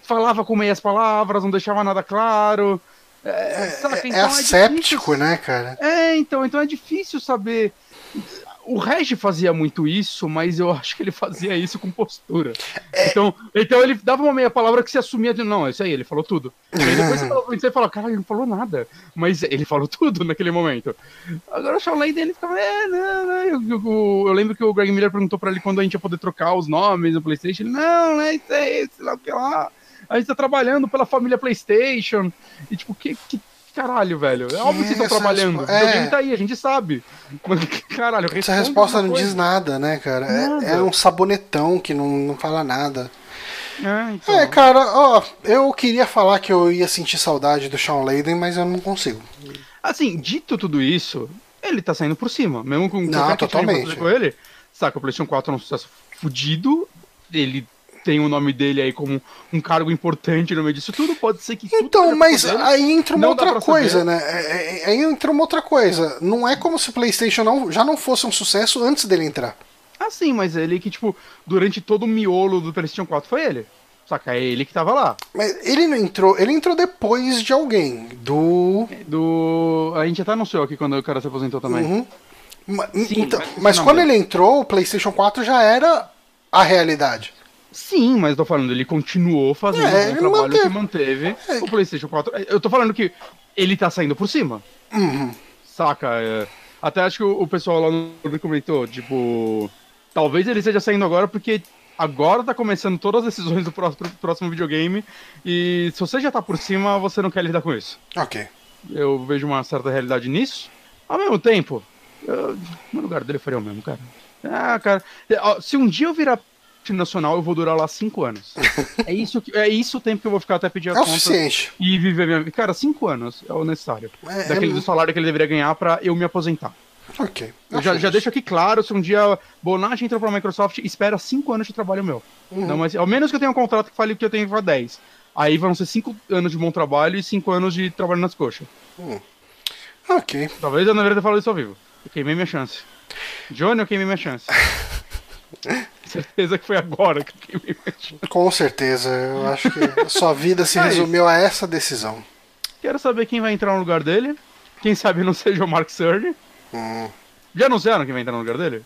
falava com meias palavras, não deixava nada claro. É, saca? É, Então asséptico, difícil- né, cara? É, então, então é difícil saber o Reg fazia muito isso, mas eu acho que ele fazia isso com postura. Então, então ele dava uma meia palavra que se assumia de. Não, é isso aí, ele falou tudo. E aí depois você fala, você fala, cara, ele não falou nada. Mas ele falou tudo naquele momento. Agora o Shawn Layden, ele ficava, é, não, não. Eu, eu- eu lembro que o Greg Miller perguntou pra ele quando a gente ia poder trocar os nomes no PlayStation. Ele, não, não é isso aí, sei lá o que lá. A gente tá trabalhando pela família PlayStation. E tipo, que, que caralho, velho? É óbvio que vocês estão trabalhando. respo- O videogame é. tá aí, a gente sabe. Mas que caralho, Essa resposta não diz nada, né, cara? É- Nada. É, um sabonetão que não, não fala nada. É, então. É, cara, ó, eu queria falar que eu ia sentir saudade do Shawn Layden, mas eu não consigo. Assim, dito tudo isso, ele tá saindo por cima. Mesmo com Não, que totalmente. com ele. Saca, o PlayStation 4 é um sucesso fudido. Ele tem o nome dele aí como um cargo importante no meio disso tudo. Pode ser que. Então, mas dele. aí entra uma outra coisa, saber. né? É- é- Aí entra uma outra coisa. Não é como se o PlayStation não, já não fosse um sucesso antes dele entrar. Ah, sim, mas ele que, tipo, durante todo o miolo do PlayStation 4 foi ele. Saca, é ele que tava lá. Mas ele não entrou, ele entrou depois de alguém. Do. Do. A gente até anunciou aqui quando o cara se aposentou também. Uhum. Sim, então- mas mas quando mas- ele entrou, o PlayStation 4 já era a realidade. Sim, mas tô falando, ele continuou fazendo É, um trabalho manteve. que manteve É. o PlayStation 4. Eu tô falando que ele tá saindo por cima. Uhum. Saca? é. Até acho que o, pessoal lá no comentou, tipo. Talvez ele esteja saindo agora porque agora tá começando todas as decisões do próximo, próximo videogame. E se você já tá por cima, você não quer lidar com isso. Ok. Eu vejo uma certa realidade nisso. Ao mesmo tempo, eu, no lugar dele eu faria o mesmo, cara. Ah, cara. Se um dia eu virar time nacional, eu vou durar lá cinco anos. é, isso que, é isso o tempo que eu vou ficar até pedir as É o contas suficiente. e viver minha vida. Cara, cinco anos é o necessário. É, Daquele é- do salário que ele deveria ganhar pra eu me aposentar. Ok. Eu já, já deixo aqui claro, se um dia Bonatti entrou pra Microsoft, espera cinco anos de trabalho meu. Uhum. Não, mas, ao menos que eu tenha um contrato que fale que eu tenho que 10. Aí vão ser cinco anos de bom trabalho e cinco anos de trabalho nas coxas. Ok. Talvez eu não deveria ter falado isso ao vivo. Eu queimei minha chance. Johnny, eu queimei minha chance. Certeza que foi agora que eu queimei minha chance. Com certeza. Eu acho que a sua vida se resumiu a essa decisão. Quero saber quem vai entrar no lugar dele. Quem sabe não seja o Mark Cerny. Hum. Já anunciaram quem vai entrar no lugar dele?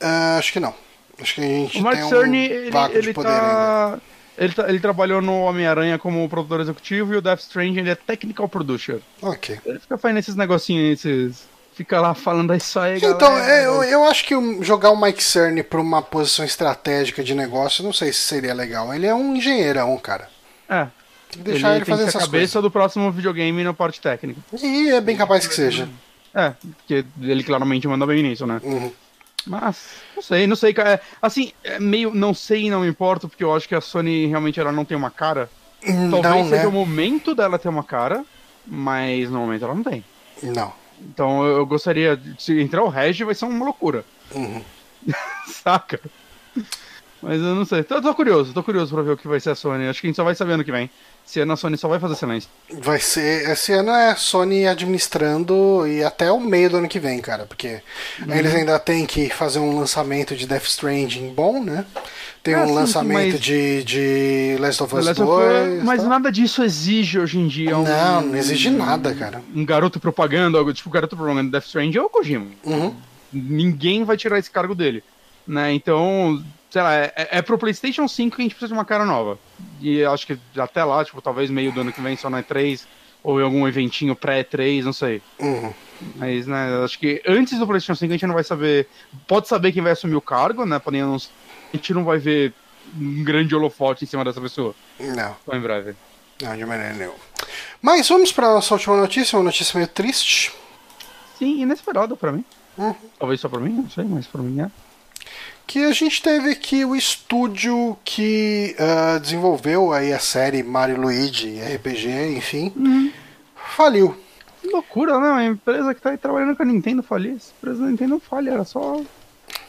Ah, acho que não. Acho que a gente O Mark tem um Cerny, ele, vácuo ele de poder ainda. tá... Ele, tá- ele trabalhou no Homem-Aranha como produtor executivo e o Death Strange ele é technical producer. Ok. Ele fica fazendo esses negocinhos, esses... Fica lá falando "É isso aí, galera. Então, é, eu, eu acho que jogar o Mike Cerny pra uma posição estratégica de negócio, não sei se seria legal. Ele é um engenheirão, cara. É, Tem que deixar ele, tem fazer essas cabeça coisas. do próximo videogame na parte técnica. E é bem capaz que seja. É, porque ele claramente manda bem nisso, né? Uhum. Mas, não sei, não sei, cara. Assim, é meio não sei e não me importo, porque eu acho que a Sony realmente ela não tem uma cara. Talvez Não, seja né? o momento dela ter uma cara, mas no momento ela não tem. Não. Então eu gostaria, de- se entrar o Reg vai ser uma loucura, Uhum. saca? Mas eu não sei, tô, tô curioso, tô curioso pra ver o que vai ser a Sony. Acho que a gente só vai saber ano que vem. Esse ano a Sony só vai fazer silêncio. Vai ser. Esse ano é Sony administrando e até o meio do ano que vem, cara. Porque Uhum. eles ainda têm que fazer um lançamento de Death Stranding bom, né? Tem Ah, um sim, lançamento mas- de, de Last of Us Last of 2. Us, mas tá? nada disso exige hoje em dia um, Não, não exige nada, cara. um garoto propaganda, algo tipo garoto propaganda do Death Stranding é o Kojima. Uhum. ninguém vai tirar esse cargo dele. Né? Então, sei lá, é, é pro PlayStation 5 que a gente precisa de uma cara nova. E acho que até lá, tipo, talvez meio do ano que vem só na E3, ou em algum eventinho pré-E3, não sei. Uhum. Mas, né, acho que antes do PlayStation 5 a gente não vai saber. Pode saber quem vai assumir o cargo, né? Podem anunci- A gente não vai ver um grande holofote em cima dessa pessoa. Não, Só em breve. não, de maneira nenhuma. Mas vamos para nossa última notícia, uma notícia meio triste. Sim, inesperado pra mim. Uhum. Talvez só pra mim, não sei, mas pra mim é. Que a gente teve aqui o estúdio que ah, desenvolveu aí a série Mario Luigi, RPG, enfim, Uhum. faliu. Que loucura, né? A empresa que tá aí trabalhando com a Nintendo falir. Essa empresa da Nintendo não falha, era só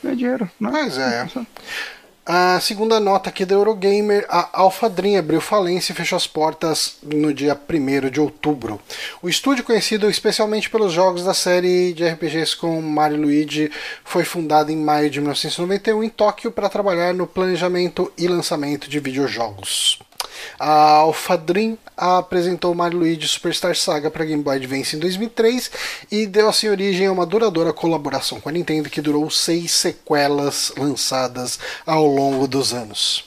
ganhar dinheiro, né? Pois é. A segunda nota aqui da Eurogamer, a Alpha Dream abriu falência e fechou as portas no dia 1 de outubro. O estúdio, conhecido especialmente pelos jogos da série de RPGs com Mario Luigi, foi fundado em maio de 1991 em Tóquio para trabalhar no planejamento e lançamento de videojogos. A Alpha Dream apresentou Mario Luigi Superstar Saga para Game Boy Advance em 2003 e deu assim origem a uma duradoura colaboração com a Nintendo que durou seis sequelas lançadas ao longo dos anos.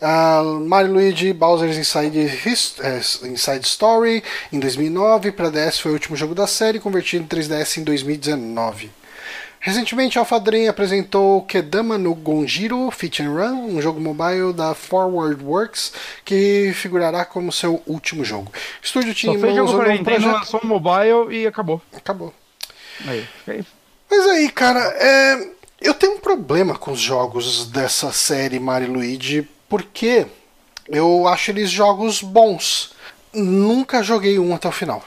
Uh, Mario Luigi Bowser's Inside, eh, Inside Story em 2009 para DS foi o último jogo da série, convertido em 3DS em 2019. Recentemente, Alpha Dream apresentou Kedama no Gonjiro Fit and Run, um jogo mobile da Forward Works que figurará como seu último jogo. O estúdio tinha Só fez jogo um pra Nintendo, projeto. lançou um mobile e acabou. Acabou. Aí, aí Mas aí, cara, é, eu tenho um problema com os jogos dessa série Mario Luigi, porque eu acho eles jogos bons. Nunca joguei um até o final.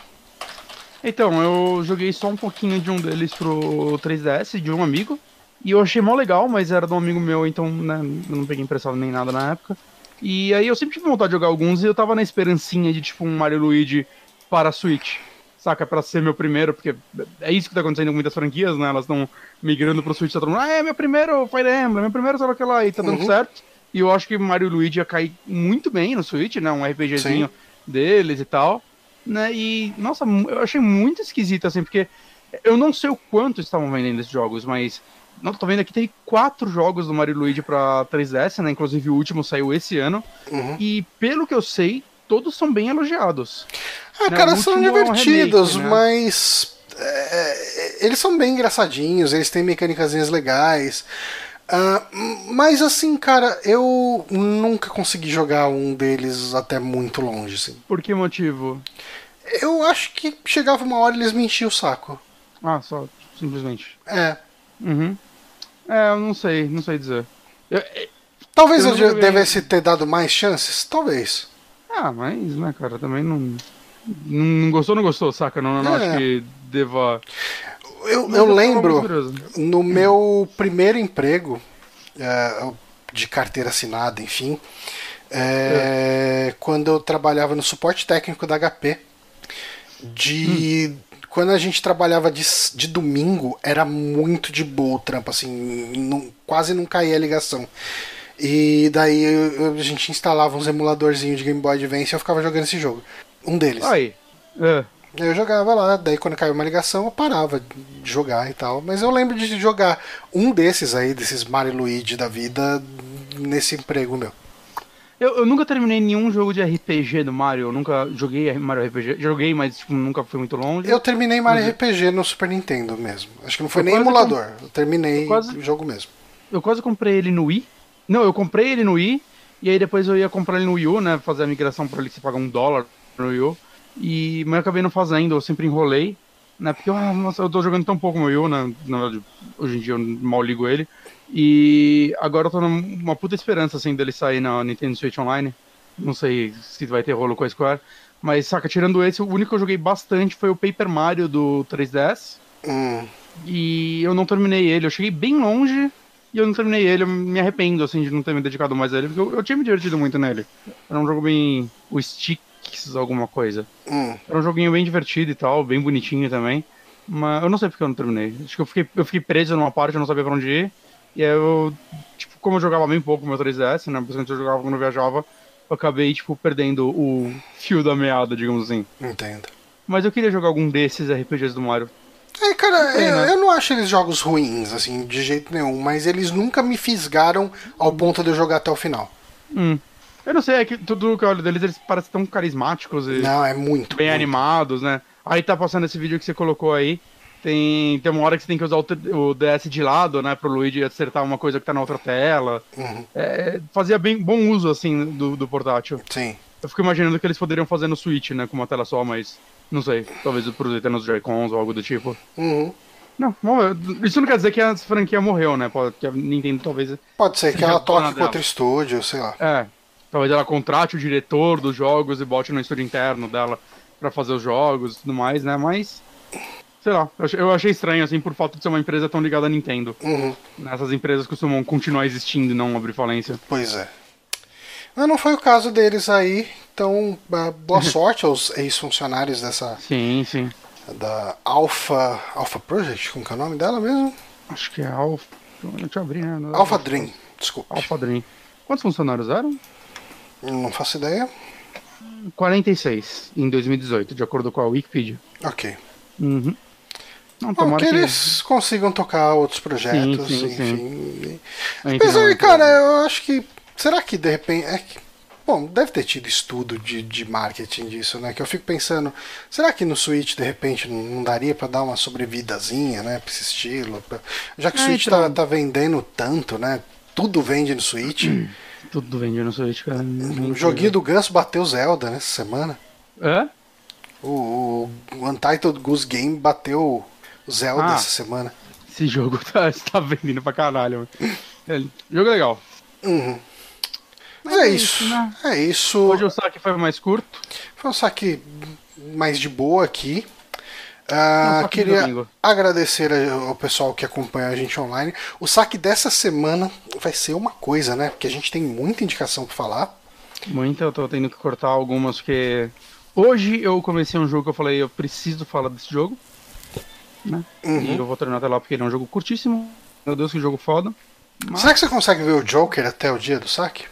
Então, eu joguei só um pouquinho de um deles pro 3DS, de um amigo. E eu achei mó legal, mas era de um amigo meu, então né, eu não peguei emprestado nem nada na época. E aí eu sempre tive vontade de jogar alguns e eu tava na esperancinha de tipo um Mario Luigi para a Switch. Saca? Pra ser meu primeiro, porque é isso que tá acontecendo com muitas franquias, né? Elas estão migrando pro Switch, tá todo mundo, ah, é meu primeiro Fire Emblem, meu primeiro sei lá que lá, e tá dando Uhum. certo. E eu acho que Mario Luigi ia cair muito bem no Switch, né? Um RPGzinho deles e tal. Né? E, nossa, eu achei muito esquisito, assim, porque eu não sei o quanto estavam vendendo esses jogos, mas. Não, tô vendo aqui, tem quatro jogos do Mario Luigi pra 3DS, né? Inclusive o último saiu esse ano. Uhum. E pelo que eu sei, todos são bem elogiados. Ah, Né, cara, são último é um divertidos, remake, né? mas. é, eles são bem engraçadinhos, eles têm mecânicas legais. Ah, mas assim, cara, eu nunca consegui jogar um deles até muito longe, assim. Por que motivo? Eu acho que chegava uma hora e eles me enchiam o saco. Ah, só, simplesmente. É. Uhum. É, eu não sei, não sei dizer. Eu- é- Talvez Eu eu, devesse ter dado mais chances? Talvez. ah, mas, né, cara, também não. Não não gostou, não gostou, saca? Não, não É. acho que deva. Eu, eu lembro, no meu primeiro emprego, é, de carteira assinada, enfim, é, quando eu trabalhava no suporte técnico da HP, de. Quando a gente trabalhava de, de domingo, era muito de boa o trampo, assim, não- quase não caía a ligação. E daí eu- a gente instalava uns emuladorzinhos de Game Boy Advance e eu ficava jogando esse jogo. Um deles. Aí. É. Eu jogava lá, daí quando caiu uma ligação eu parava de jogar e tal. Mas eu lembro de jogar um desses aí, desses Mario Luigi da vida, nesse emprego meu. Eu, eu nunca terminei nenhum jogo de RPG do Mario. Eu nunca joguei Mario RPG. Joguei, mas tipo, nunca fui muito longe. Eu terminei Mario Mas- RPG no Super Nintendo mesmo. Acho que não foi Eu nem emulador. Eu terminei eu quase- o jogo mesmo. Eu quase comprei ele no Wii. Não, eu comprei ele no Wii. E aí depois eu ia comprar ele no Wii U, né? Fazer a migração pra ele que você paga um dólar no Wii U. E, mas eu acabei não fazendo, eu sempre enrolei. Né? Porque, ah, nossa, eu tô jogando tão pouco no Wii U, né? Na verdade, hoje em dia eu mal ligo ele. E agora eu tô numa puta esperança, assim, dele sair na Nintendo Switch Online. Não sei se vai ter rolo com a Square. Mas, saca, tirando esse, o único que eu joguei bastante foi o Paper Mario do 3DS. Hum, E eu não terminei ele. Eu cheguei bem longe e eu não terminei ele. Eu me arrependo, assim, de não ter me dedicado mais a ele, porque eu, eu tinha me divertido muito nele. Era um jogo bem. O Sticks, alguma coisa. hum. Era um joguinho bem divertido e tal, bem bonitinho também. Mas eu não sei porque eu não terminei. Acho que eu fiquei, eu fiquei preso numa parte, eu não sabia pra onde ir. E aí eu, tipo, como eu jogava bem pouco meu 3DS, né? Principalmente eu jogava quando eu viajava, eu acabei, tipo, perdendo o fio da meada, digamos assim. Entendo. Mas eu queria jogar algum desses RPGs do Mario. É, cara, sei, eu, né? eu não acho eles jogos ruins, assim, de jeito nenhum, mas eles nunca me fisgaram ao ponto de eu jogar até o final. Hum. Eu não sei, é que tudo que eu olho deles, eles parecem tão carismáticos e Não, é muito. bem muito. animados, né? Aí tá passando esse vídeo que você colocou aí. Tem, tem uma hora que você tem que usar o, o DS de lado, né? Pro Luigi acertar uma coisa que tá na outra tela. Uhum, É, fazia bem bom uso, assim, do, do portátil. sim. Eu fico imaginando que eles poderiam fazer no Switch, né? Com uma tela só, mas não sei. Talvez aproveitando os Joy-Cons ou algo do tipo. Uhum. Não, isso não quer dizer que a franquia morreu, né? Pode- Que a Nintendo talvez Pode ser que ela toque com outro estúdio, sei lá. É, talvez ela contrate o diretor dos jogos e bote no estúdio interno dela pra fazer os jogos e tudo mais, né? Mas, sei lá, eu achei, estranho, assim, por falta de ser uma empresa tão ligada à Nintendo. Uhum, Essas empresas costumam continuar existindo e não abrir falência. pois é. Mas não foi o caso deles aí, então boa sorte aos ex-funcionários dessa Sim, sim. da Alpha Alpha Project, como que é o nome dela mesmo? Acho que é Alpha. Deixa eu abrir, né? Alpha Dream, desculpa. Alpha Dream. Quantos funcionários eram? Não faço ideia. 46 em 2018, de acordo com a Wikipedia. Ok. Uhum. Não, Bom, que que. eles consigam tocar outros projetos, Sim, sim, enfim. não aí, cara, eu acho que. Será que de repente. É que, bom, deve ter tido estudo de, de marketing disso, né? Que eu fico pensando, será que no Switch de repente não, daria pra dar uma sobrevidazinha, né? Pra esse estilo? pra- Já que o É, Switch então. tá, tá vendendo tanto, né? Tudo vende no Switch. Tudo no Switch, cara. O joguinho do Ganso bateu Zelda nessa semana. Hã? O, o Untitled Goose Game bateu Zelda Ah. essa semana. Esse jogo tá, tá vendendo pra caralho. mano. É, jogo legal. Uhum. Mas Mas é é isso. isso, né? É isso. Hoje o saque foi mais curto. Foi um saque mais de boa aqui. Ah, queria domingo. agradecer ao pessoal que acompanha a gente online. O saque dessa semana vai ser uma coisa, né? Porque a gente tem muita indicação pra falar. Muita, eu tô tendo que cortar algumas porque. Hoje eu comecei um jogo que eu falei, eu preciso falar desse jogo. Né? Uhum. E eu vou terminar até lá porque ele é um jogo curtíssimo. Meu Deus, que jogo foda. Mas Será que você consegue ver o Joker até o dia do saque?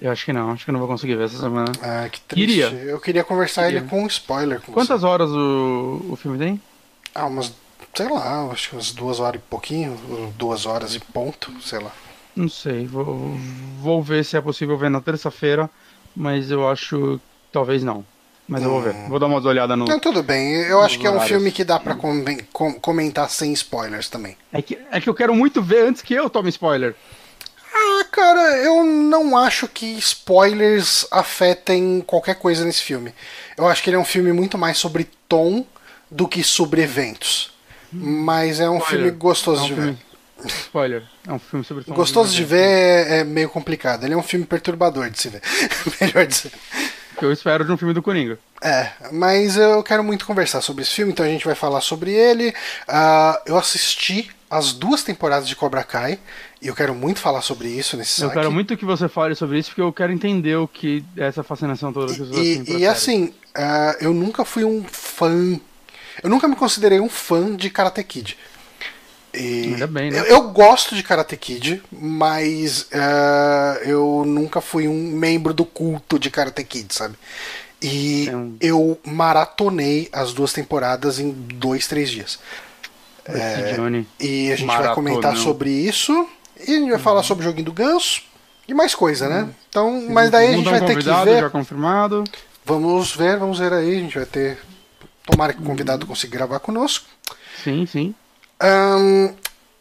Eu acho que não, acho que não vou conseguir ver essa semana. Ah, que triste. Queria. Eu queria conversar Queria. ele com um spoiler. Com Quantas você. horas o, o filme tem? Ah, umas. Sei lá, acho que umas duas horas e pouquinho. Duas horas e ponto, sei lá. Não sei, vou, vou ver se é possível ver na terça-feira, mas eu acho que talvez não. Mas eu vou ver, vou dar uma olhada no. Não, tudo bem. Eu acho que é um horários. filme que dá pra conven- com- comentar sem spoilers também. É que, é que eu quero muito ver antes que eu tome spoiler. Cara, eu não acho que spoilers afetem qualquer coisa nesse filme. Eu acho que ele é um filme muito mais sobre tom do que sobre eventos. Mas é um Spoiler. filme gostoso É um de filme- ver. Spoiler. É um filme sobre tom Gostoso de ver é, é meio complicado. Ele é um filme perturbador de se ver. Melhor dizer. Que eu espero de um filme do Coringa. É, mas eu quero muito conversar sobre esse filme, então a gente vai falar sobre ele. Ah, eu assisti as duas temporadas de Cobra Kai e eu quero muito falar sobre isso nesse Eu saque. quero muito que você fale sobre isso, porque eu quero entender o que é essa fascinação toda que os outros têm E, e série. assim, ah, eu nunca fui um fã. Eu nunca me considerei um fã de Karate Kid. E Ainda bem, né? eu, eu gosto de Karate Kid, mas ah, eu nunca fui um membro do culto de Karate Kid, sabe? E É um- eu maratonei as duas temporadas em dois, três dias. Johnny. E a gente vai comentar sobre isso. E a gente vai Uhum. falar sobre o joguinho do ganso. E mais coisa, né? Então, mas daí a gente um vai ter que ver. já confirmado. Vamos ver, vamos ver aí. A gente vai ter. Tomara que o convidado consiga gravar conosco. Sim, sim. Ahn,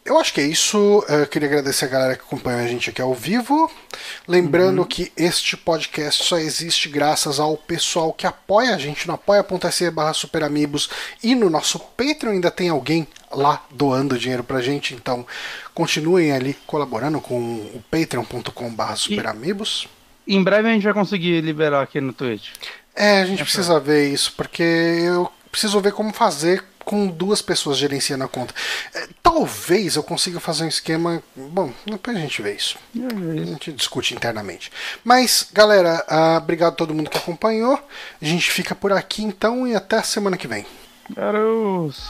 eu acho que é isso. Eu queria agradecer a galera que acompanha a gente aqui ao vivo. Lembrando que este podcast só existe graças ao pessoal que apoia a gente no apoia.se barra superamigos e no nosso Patreon ainda tem alguém lá doando dinheiro pra gente. Então continuem ali colaborando com o patreon.com barra superamigos. Em breve a gente vai conseguir liberar aqui no Twitch. É, a gente precisa ver isso, porque eu preciso ver como fazer com duas pessoas gerenciando a conta. É, talvez eu consiga fazer um esquema. Bom, depois a gente vê isso. É A isso. gente discute internamente. Mas, galera, ah, obrigado a todo mundo que acompanhou. A gente fica por aqui então e até a semana que vem. Garotos.